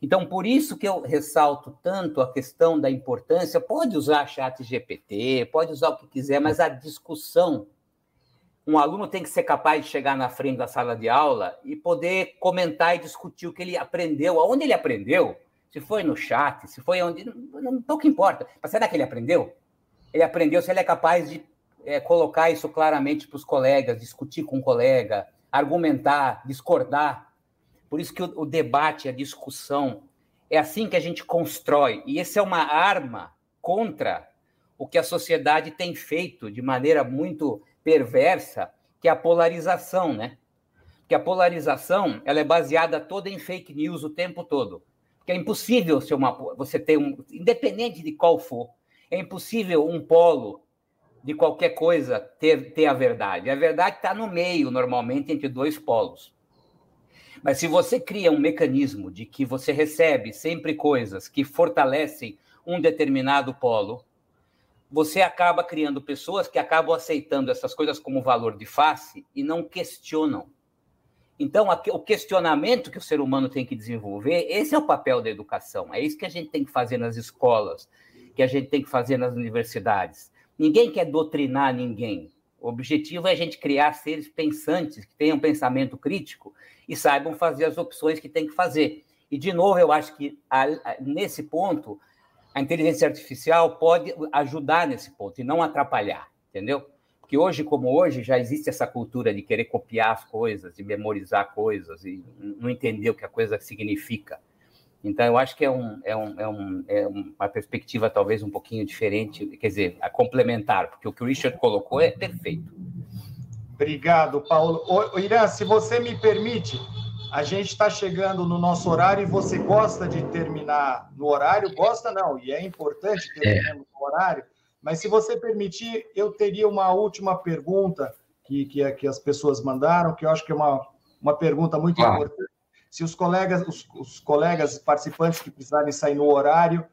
Então, por isso que eu ressalto tanto a questão da importância, pode usar chat GPT, pode usar o que quiser, mas a discussão, um aluno tem que ser capaz de chegar na frente da sala de aula e poder comentar e discutir o que ele aprendeu, aonde ele aprendeu, se foi no chat, se foi onde, não, não pouco importa, mas será que ele aprendeu? Ele aprendeu se ele é capaz de é, colocar isso claramente para os colegas, discutir com o colega, argumentar, discordar. Por isso que o, o debate, a discussão, é assim que a gente constrói. E essa é uma arma contra o que a sociedade tem feito de maneira muito perversa, que é a polarização, né? Que a polarização ela é baseada toda em fake news o tempo todo. Que é impossível ser uma, você ter um, independente de qual for, é impossível um polo de qualquer coisa ter, ter a verdade. A verdade está no meio, normalmente, entre dois polos. Mas se você cria um mecanismo de que você recebe sempre coisas que fortalecem um determinado polo, você acaba criando pessoas que acabam aceitando essas coisas como valor de face e não questionam. Então, o questionamento que o ser humano tem que desenvolver, esse é o papel da educação. É isso que a gente tem que fazer nas escolas, que a gente tem que fazer nas universidades. Ninguém quer doutrinar ninguém. O objetivo é a gente criar seres pensantes, que tenham pensamento crítico e saibam fazer as opções que tem que fazer. E, de novo, eu acho que nesse ponto, a inteligência artificial pode ajudar nesse ponto e não atrapalhar, entendeu? Porque hoje, como hoje, já existe essa cultura de querer copiar as coisas, de memorizar coisas e não entender o que a coisa significa. Então, eu acho que é, um, é, um, é, um, é uma perspectiva talvez um pouquinho diferente, quer dizer, a complementar, porque o que o Richard colocou é perfeito. Obrigado, Paulo. Ô, Irã, se você me permite, a gente está chegando no nosso horário e você gosta de terminar no horário? Gosta não, e é importante terminar é. no horário, mas se você permitir, eu teria uma última pergunta que, que, que as pessoas mandaram, que eu acho que é uma, uma pergunta muito importante se os colegas, os, os colegas participantes que precisarem sair no horário,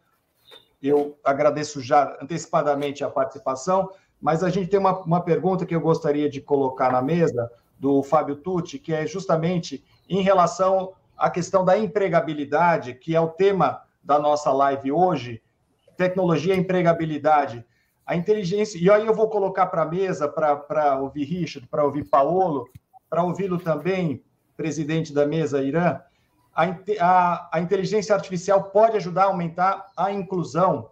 eu agradeço já antecipadamente a participação, mas a gente tem uma, uma pergunta que eu gostaria de colocar na mesa, do Fábio Tucci, que é justamente em relação à questão da empregabilidade, que é o tema da nossa live hoje, tecnologia e empregabilidade. A inteligência, e aí eu vou colocar para a mesa para ouvir Richard, para ouvir Paolo, para ouvi-lo também, presidente da mesa, Irã, a, a, a inteligência artificial pode ajudar a aumentar a inclusão,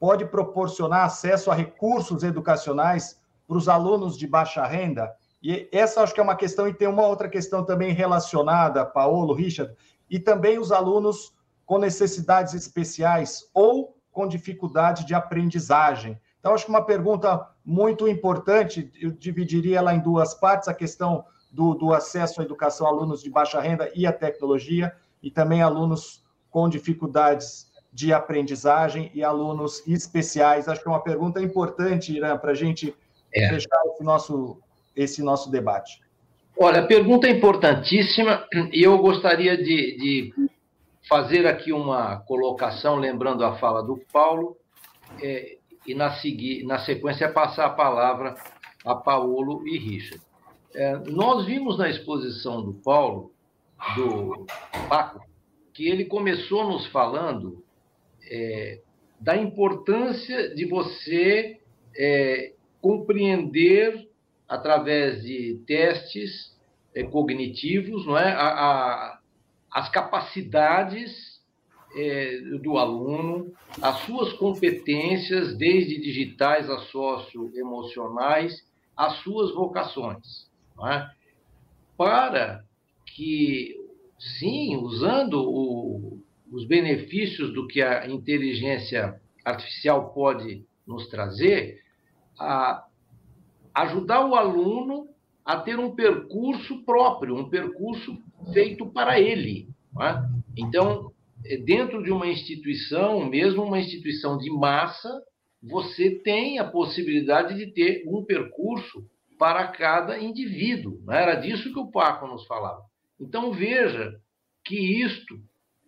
pode proporcionar acesso a recursos educacionais para os alunos de baixa renda. E essa acho que é uma questão, e tem uma outra questão também relacionada, Paulo, Richard, e também os alunos com necessidades especiais ou com dificuldade de aprendizagem. Então, acho que uma pergunta muito importante, eu dividiria ela em duas partes, a questão do, do acesso à educação a alunos de baixa renda e à tecnologia, e também alunos com dificuldades de aprendizagem e alunos especiais. Acho que é uma pergunta importante, Irã, para a gente é. fechar esse nosso, esse nosso debate. Olha, a pergunta é importantíssima e eu gostaria de, de fazer aqui uma colocação, lembrando a fala do Paulo, é, e na, seguir, na sequência passar a palavra a Paulo e Richard. É, nós vimos na exposição do Paulo, do Paco, que ele começou nos falando é, da importância de você é, compreender através de testes é, cognitivos, não é, a, a, as capacidades é, do aluno, as suas competências, desde digitais a socioemocionais, as suas vocações é? para que, sim, usando o, os benefícios do que a inteligência artificial pode nos trazer, a ajudar o aluno a ter um percurso próprio, um percurso feito para ele. É? Então, dentro de uma instituição, mesmo uma instituição de massa, você tem a possibilidade de ter um percurso para cada indivíduo. Não era disso que o Paco nos falava. Então veja que isto,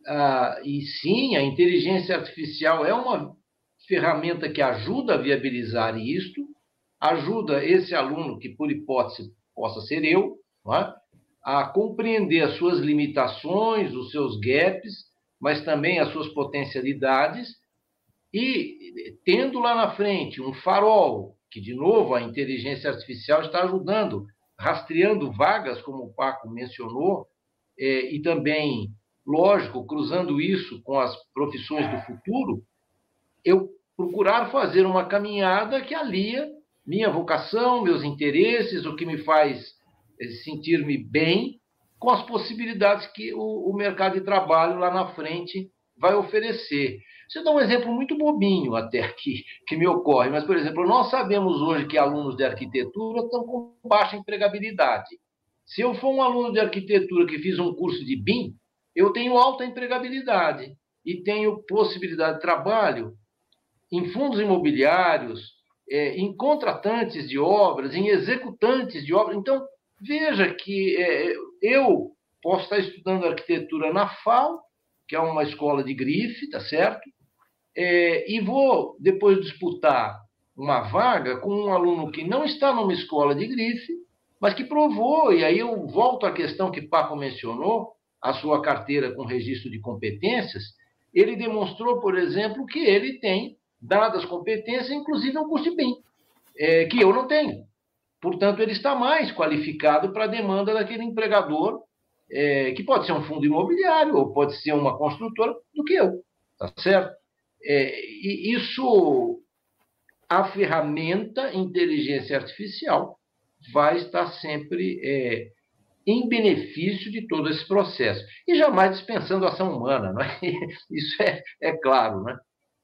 ah, e sim, a inteligência artificial é uma ferramenta que ajuda a viabilizar isto, ajuda esse aluno, que por hipótese possa ser eu, é? a compreender as suas limitações, os seus gaps, mas também as suas potencialidades, e tendo lá na frente um farol que, de novo, a inteligência artificial está ajudando, rastreando vagas, como o Paco mencionou, é, e também, lógico, cruzando isso com as profissões do futuro, eu procurar fazer uma caminhada que alia minha vocação, meus interesses, o que me faz é, sentir-me bem, com as possibilidades que o, o mercado de trabalho lá na frente vai oferecer. Você dá um exemplo muito bobinho até que, que me ocorre, mas, por exemplo, nós sabemos hoje que alunos de arquitetura estão com baixa empregabilidade. Se eu for um aluno de arquitetura que fiz um curso de BIM, eu tenho alta empregabilidade e tenho possibilidade de trabalho em fundos imobiliários, é, em contratantes de obras, em executantes de obras. Então, veja que é, eu posso estar estudando arquitetura na FAO, que é uma escola de grife, tá certo? É, e vou depois disputar uma vaga com um aluno que não está numa escola de grife, mas que provou, e aí eu volto à questão que Paco mencionou, a sua carteira com registro de competências, ele demonstrou, por exemplo, que ele tem dadas competências, inclusive um curso de BIM, é, que eu não tenho. Portanto, ele está mais qualificado para a demanda daquele empregador, é, que pode ser um fundo imobiliário ou pode ser uma construtora, do que eu. Tá certo? É, e isso, a ferramenta inteligência artificial vai estar sempre é, em benefício de todo esse processo. E jamais dispensando a ação humana, não é? *laughs* isso é, é claro. Né?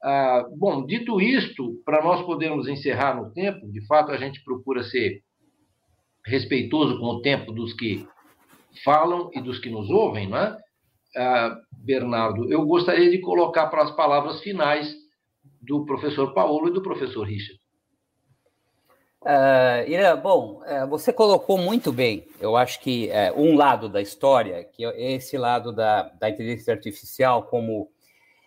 Ah, bom, dito isto, para nós podermos encerrar no tempo, de fato a gente procura ser respeitoso com o tempo dos que falam e dos que nos ouvem, não é? Ah, Bernardo, eu gostaria de colocar para as palavras finais do professor Paulo e do professor Richard. Uh, Irã, bom, uh, você colocou muito bem, eu acho que uh, um lado da história, que é esse lado da, da inteligência artificial, como,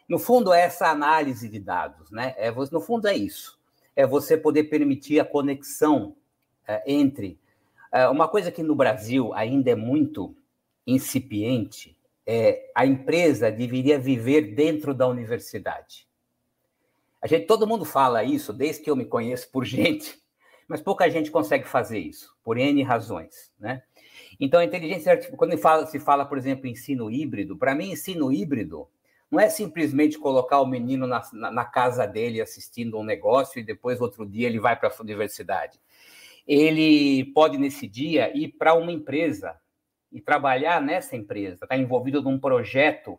no fundo, é essa análise de dados, né? É, no fundo, é isso. É você poder permitir a conexão uh, entre. uma coisa que no Brasil ainda é muito incipiente é a empresa deveria viver dentro da universidade. A gente, todo mundo fala isso, desde que eu me conheço por *laughs* gente mas pouca gente consegue fazer isso, por N razões, né? Então, a inteligência artificial, quando fala, se fala, por exemplo, ensino híbrido, para mim, ensino híbrido não é simplesmente colocar o menino na, na, na, casa dele assistindo um negócio e depois, outro dia, ele vai para a universidade. Ele pode, nesse dia, ir para uma empresa e trabalhar nessa empresa, estar tá envolvido num projeto,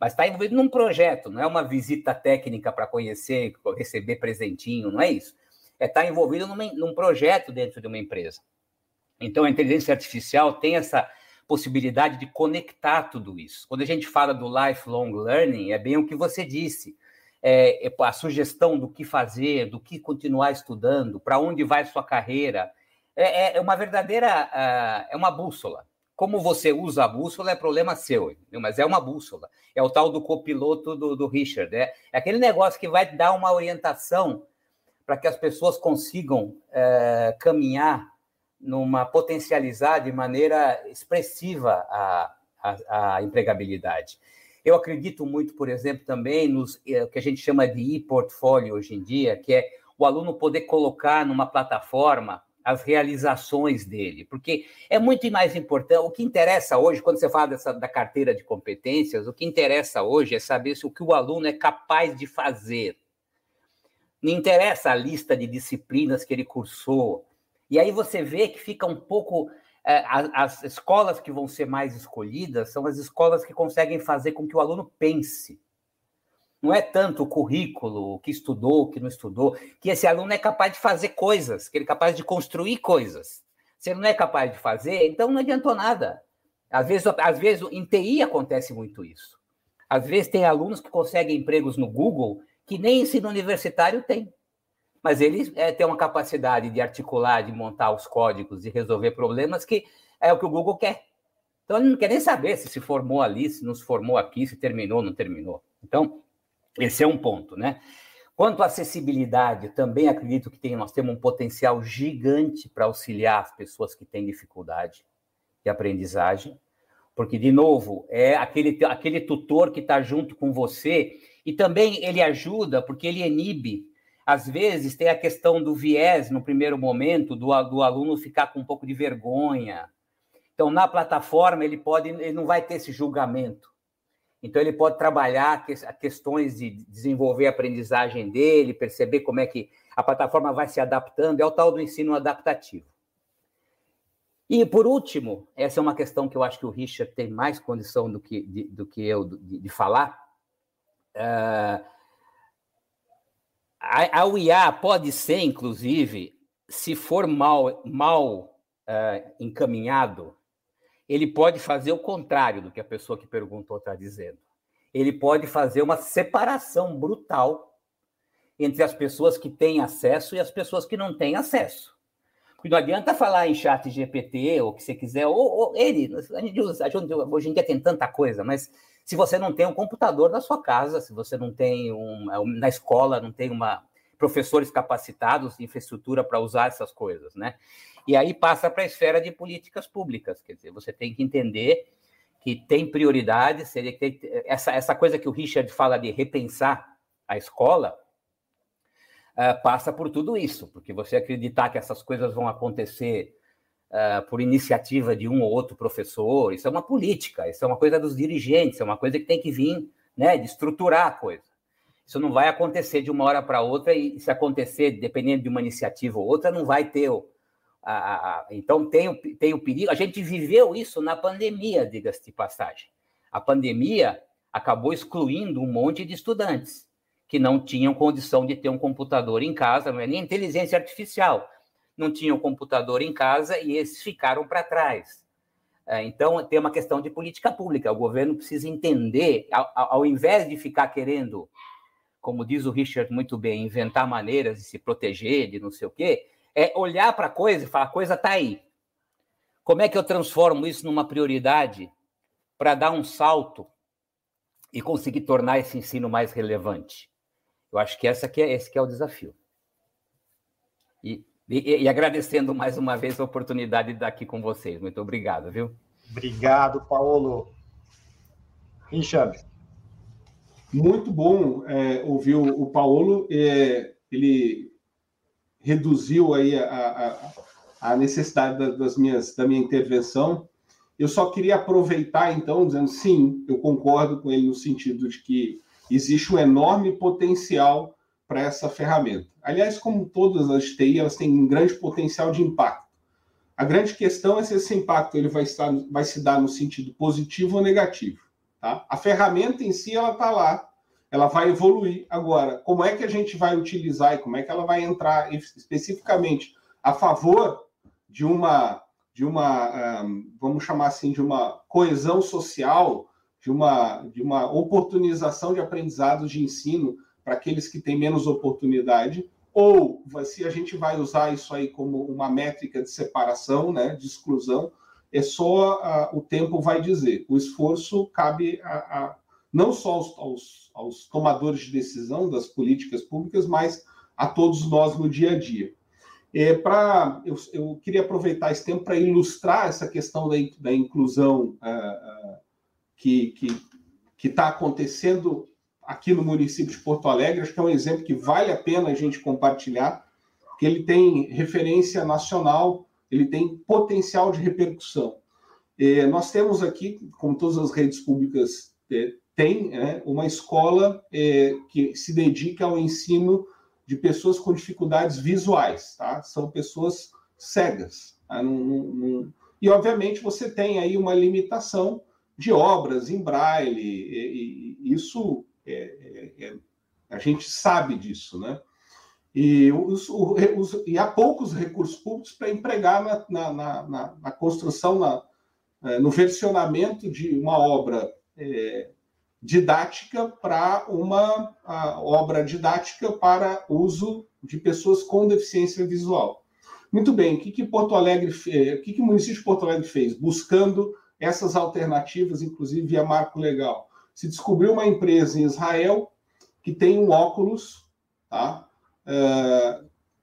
mas está envolvido num projeto, não é uma visita técnica para conhecer, receber presentinho, não é isso é estar tá envolvido numa, num projeto dentro de uma empresa. Então, a inteligência artificial tem essa possibilidade de conectar tudo isso. Quando a gente fala do lifelong learning, é bem o que você disse. É, é a sugestão do que fazer, do que continuar estudando, para onde vai sua carreira, é, é, é uma verdadeira, uh, é uma bússola. Como você usa a bússola é problema seu, mas é uma bússola. É o tal do copiloto do, do Richard. É, é aquele negócio que vai dar uma orientação para que as pessoas consigam é, caminhar numa potencializar de maneira expressiva a, a, a, empregabilidade. Eu acredito muito, por exemplo, também nos é, que a gente chama de e-portfólio hoje em dia, que é o aluno poder colocar numa plataforma as realizações dele, porque é muito mais importante. O que interessa hoje, quando você fala dessa, da carteira de competências, o que interessa hoje é saber se o que o aluno é capaz de fazer não interessa a lista de disciplinas que ele cursou. E aí você vê que fica um pouco. É, as escolas que vão ser mais escolhidas são as escolas que conseguem fazer com que o aluno pense. Não é tanto o currículo, o que estudou, o que não estudou, que esse aluno é capaz de fazer coisas, que ele é capaz de construir coisas. Se ele não é capaz de fazer, então não adiantou nada. Às vezes, às vezes em TI acontece muito isso. Às vezes tem alunos que conseguem empregos no Google que nem ensino universitário tem. Mas ele é, tem uma capacidade de articular, de montar os códigos, de resolver problemas que é o que o Google quer. Então, ele não quer nem saber se se formou ali, se não se formou aqui, se terminou ou não terminou. Então, esse é um ponto, né? Quanto à acessibilidade, também acredito que tem, nós temos um potencial gigante para auxiliar as pessoas que têm dificuldade de aprendizagem, porque, de novo, é aquele, aquele tutor que está junto com você e também ele ajuda porque ele inibe. Às vezes tem a questão do viés no primeiro momento, do, do aluno ficar com um pouco de vergonha. Então, na plataforma, ele pode, ele não vai ter esse julgamento. Então, ele pode trabalhar questões de desenvolver a aprendizagem dele, perceber como é que a plataforma vai se adaptando, é o tal do ensino adaptativo. E, por último, essa é uma questão que eu acho que o Richard tem mais condição do que, de, do que eu de, de falar, Uh, a, a UIA pode ser, inclusive, se for mal, mal uh, encaminhado, ele pode fazer o contrário do que a pessoa que perguntou está dizendo. Ele pode fazer uma separação brutal entre as pessoas que têm acesso e as pessoas que não têm acesso. Porque não adianta falar em chat GPT ou o que você quiser, ou, ou ele, a gente usa, hoje em dia tem tanta coisa, mas se você não tem um computador na sua casa, se você não tem um, é na escola, não tem uma professores capacitados, infraestrutura para usar essas coisas, né? E aí passa para a esfera de políticas públicas, quer dizer, você tem que entender que tem prioridade, seria que essa, essa coisa que o Richard fala de repensar a escola, uh, passa por tudo isso, porque você acreditar que essas coisas vão acontecer uh, por iniciativa de um ou outro professor, isso é uma política, isso é uma coisa dos dirigentes, é uma coisa que tem que vir né, de estruturar a coisa. Isso não vai acontecer de uma hora para outra, e se acontecer, dependendo de uma iniciativa ou outra, não vai ter a, a, então, tem o, tem o perigo. A gente viveu isso na pandemia, diga-se de passagem. A pandemia acabou excluindo um monte de estudantes que não tinham condição de ter um computador em casa, não é nem inteligência artificial. Não tinham computador em casa e esses ficaram para trás. É, então, tem uma questão de política pública. O governo precisa entender, ao, ao invés de ficar querendo, como diz o Richard muito bem, inventar maneiras de se proteger, de não sei o quê, é olhar para a coisa e falar: a coisa está aí. Como é que eu transformo isso numa prioridade para dar um salto e conseguir tornar esse ensino mais relevante? Eu acho que essa que é, esse que é o desafio. E, e, e, agradecendo mais uma vez a oportunidade de estar aqui com vocês. Muito obrigado, viu? Obrigado, Paulo. Richard. Muito bom é, ouvir o, o Paulo. É, ele reduziu aí a, a, a necessidade das minhas, da minha intervenção. Eu só queria aproveitar, então, dizendo sim, eu concordo com ele no sentido de que existe um enorme potencial para essa ferramenta. Aliás, como todas as TI, elas têm um grande potencial de impacto. A grande questão é se esse impacto ele vai, estar, vai se dar no sentido positivo ou negativo. Tá? A ferramenta em si, ela está lá, ela vai evoluir. Agora, como é que a gente vai utilizar e como é que ela vai entrar especificamente a favor de uma, de uma um, vamos chamar assim, de uma coesão social, de uma, de uma oportunização de aprendizado de ensino para aqueles que têm menos oportunidade, ou se a gente vai usar isso aí como uma métrica de separação, né, de exclusão, é só uh, o tempo vai dizer. O esforço cabe a, a não só aos, aos, aos, tomadores de decisão das políticas públicas, mas a todos nós no dia a dia. É, pra, eu, eu queria aproveitar esse tempo para ilustrar essa questão da, da inclusão uh, uh, que está acontecendo aqui no município de Porto Alegre. Acho que é um exemplo que vale a pena a gente compartilhar, que ele tem referência nacional, ele tem potencial de repercussão. É, nós temos aqui, como todas as redes públicas é, tem né, uma escola é, que se dedica ao ensino de pessoas com dificuldades visuais, tá? São pessoas cegas. Tá? E, obviamente, você tem aí uma limitação de obras em braille, e, e isso é, é, é a gente sabe disso, né? E, os, os, e há poucos recursos públicos para empregar na, na, na, na construção, na, é, no versionamento de uma obra é, didática para uma obra didática para uso de pessoas com deficiência visual. Muito bem, o que, que Porto Alegre, o que, que o município de Porto Alegre fez? Buscando essas alternativas, inclusive via marco legal. Se descobriu uma empresa em Israel que tem um óculos, tá?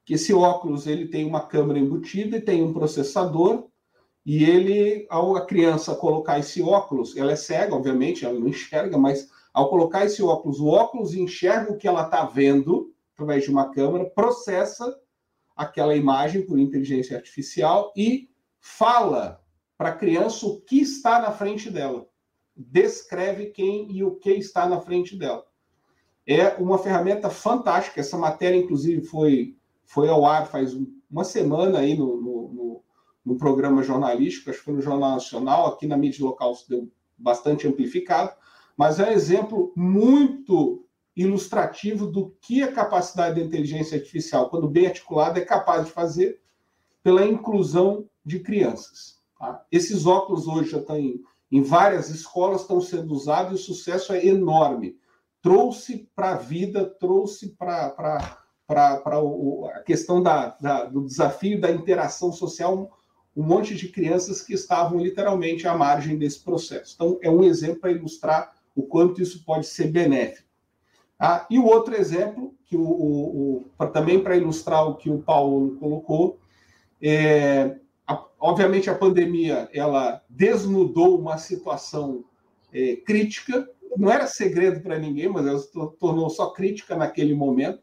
Que esse óculos ele tem uma câmera embutida e tem um processador e ele, ao a criança colocar esse óculos, ela é cega, obviamente, ela não enxerga, mas ao colocar esse óculos, o óculos enxerga o que ela está vendo através de uma câmera, processa aquela imagem por inteligência artificial e fala para a criança o que está na frente dela. Descreve quem e o que está na frente dela. É uma ferramenta fantástica. Essa matéria, inclusive, foi, foi ao ar faz uma semana aí no, no, no no programa jornalístico, acho que foi no Jornal Nacional, aqui na mídia local se deu bastante amplificado, mas é um exemplo muito ilustrativo do que a capacidade da inteligência artificial, quando bem articulada, é capaz de fazer pela inclusão de crianças. Tá? Esses óculos hoje já estão em, em várias escolas, estão sendo usados e o sucesso é enorme. Trouxe para a vida, trouxe para a questão da, da, do desafio da interação social um monte de crianças que estavam literalmente à margem desse processo. Então, é um exemplo para ilustrar o quanto isso pode ser benéfico. Ah, e o outro exemplo, que o, o, o pra, também para ilustrar o que o Paulo colocou, é, a, obviamente a pandemia ela desnudou uma situação é, crítica, não era segredo para ninguém, mas ela se tornou só crítica naquele momento,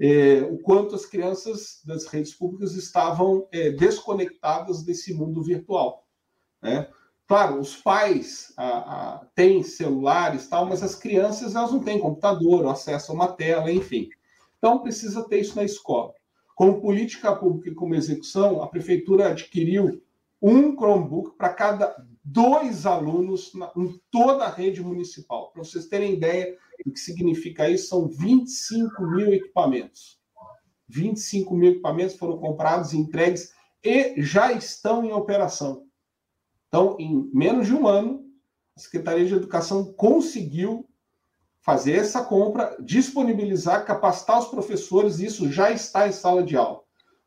é, o quanto as crianças das redes públicas estavam é, desconectadas desse mundo virtual. Né? Claro, os pais a, a, têm celulares tal, mas as crianças elas não têm computador, acesso a uma tela, enfim. Então precisa ter isso na escola. Como política pública e como execução, a prefeitura adquiriu um Chromebook para cada dois alunos na, em toda a rede municipal. Para vocês terem ideia do que significa isso, são 25 mil equipamentos. 25 mil equipamentos foram comprados, entregues e já estão em operação. Então, em menos de um ano, a Secretaria de Educação conseguiu fazer essa compra, disponibilizar, capacitar os professores, e isso já está em sala de aula.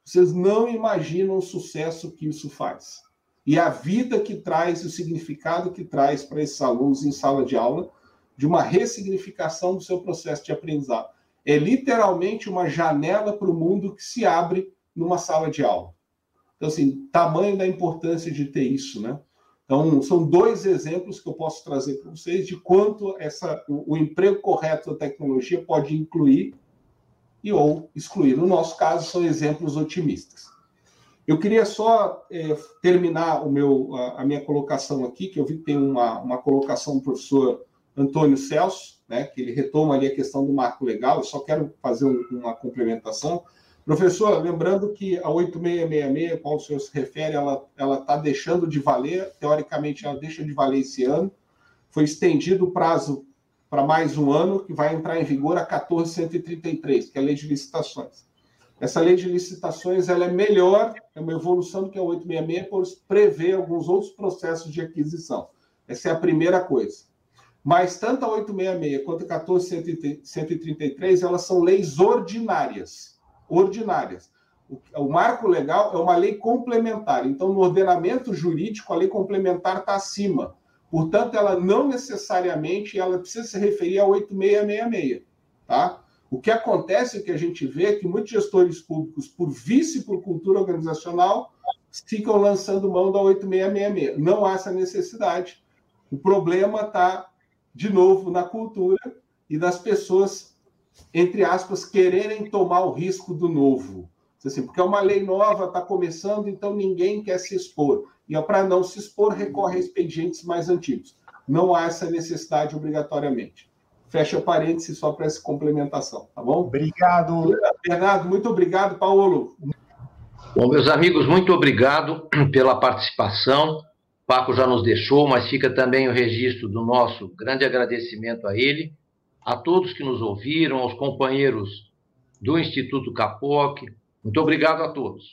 Vocês não imaginam o sucesso que isso faz. E a vida que traz, o significado que traz para esses alunos em sala de aula, de uma ressignificação do seu processo de aprendizado. É literalmente uma janela para o mundo que se abre numa sala de aula. Então, assim, tamanho da importância de ter isso, né? Então, são dois exemplos que eu posso trazer para vocês de quanto essa, o, o, emprego correto da tecnologia pode incluir e ou excluir. No nosso caso, são exemplos otimistas. Eu queria só é, terminar o meu, a, a, minha colocação aqui, que eu vi que tem uma, uma colocação do professor Antônio Celso, né, que ele retoma ali a questão do marco legal. Eu só quero fazer um, uma complementação. Professor, lembrando que a 8666, a qual o senhor se refere, ela está deixando de valer, teoricamente ela deixa de valer esse ano, foi estendido o prazo para mais um ano, que vai entrar em vigor a 14133, que é a lei de licitações. Essa lei de licitações ela é melhor, é uma evolução do que a 866, por prever alguns outros processos de aquisição. Essa é a primeira coisa. Mas tanto a 866 quanto a 14133, elas são leis ordinárias ordinárias. O, marco legal é uma lei complementar. Então, no ordenamento jurídico, a lei complementar está acima. Portanto, ela não necessariamente ela precisa se referir a 8666, tá? O que acontece, o que a gente vê, é que muitos gestores públicos, por vício e por cultura organizacional, ficam lançando mão da 8666. Não há essa necessidade. O problema está, de novo, na cultura e das pessoas entre aspas, quererem tomar o risco do novo. Assim, porque é uma lei nova, está começando, então ninguém quer se expor. E é para não se expor, recorre a expedientes mais antigos. Não há essa necessidade obrigatoriamente. Fecha parênteses só para essa complementação, tá bom? Obrigado. Bernardo, muito obrigado. Paulo. Bom, meus amigos, muito obrigado pela participação. O Paco já nos deixou, mas fica também o registro do nosso grande agradecimento a ele a todos que nos ouviram, aos companheiros do Instituto Capoc. Muito obrigado a todos.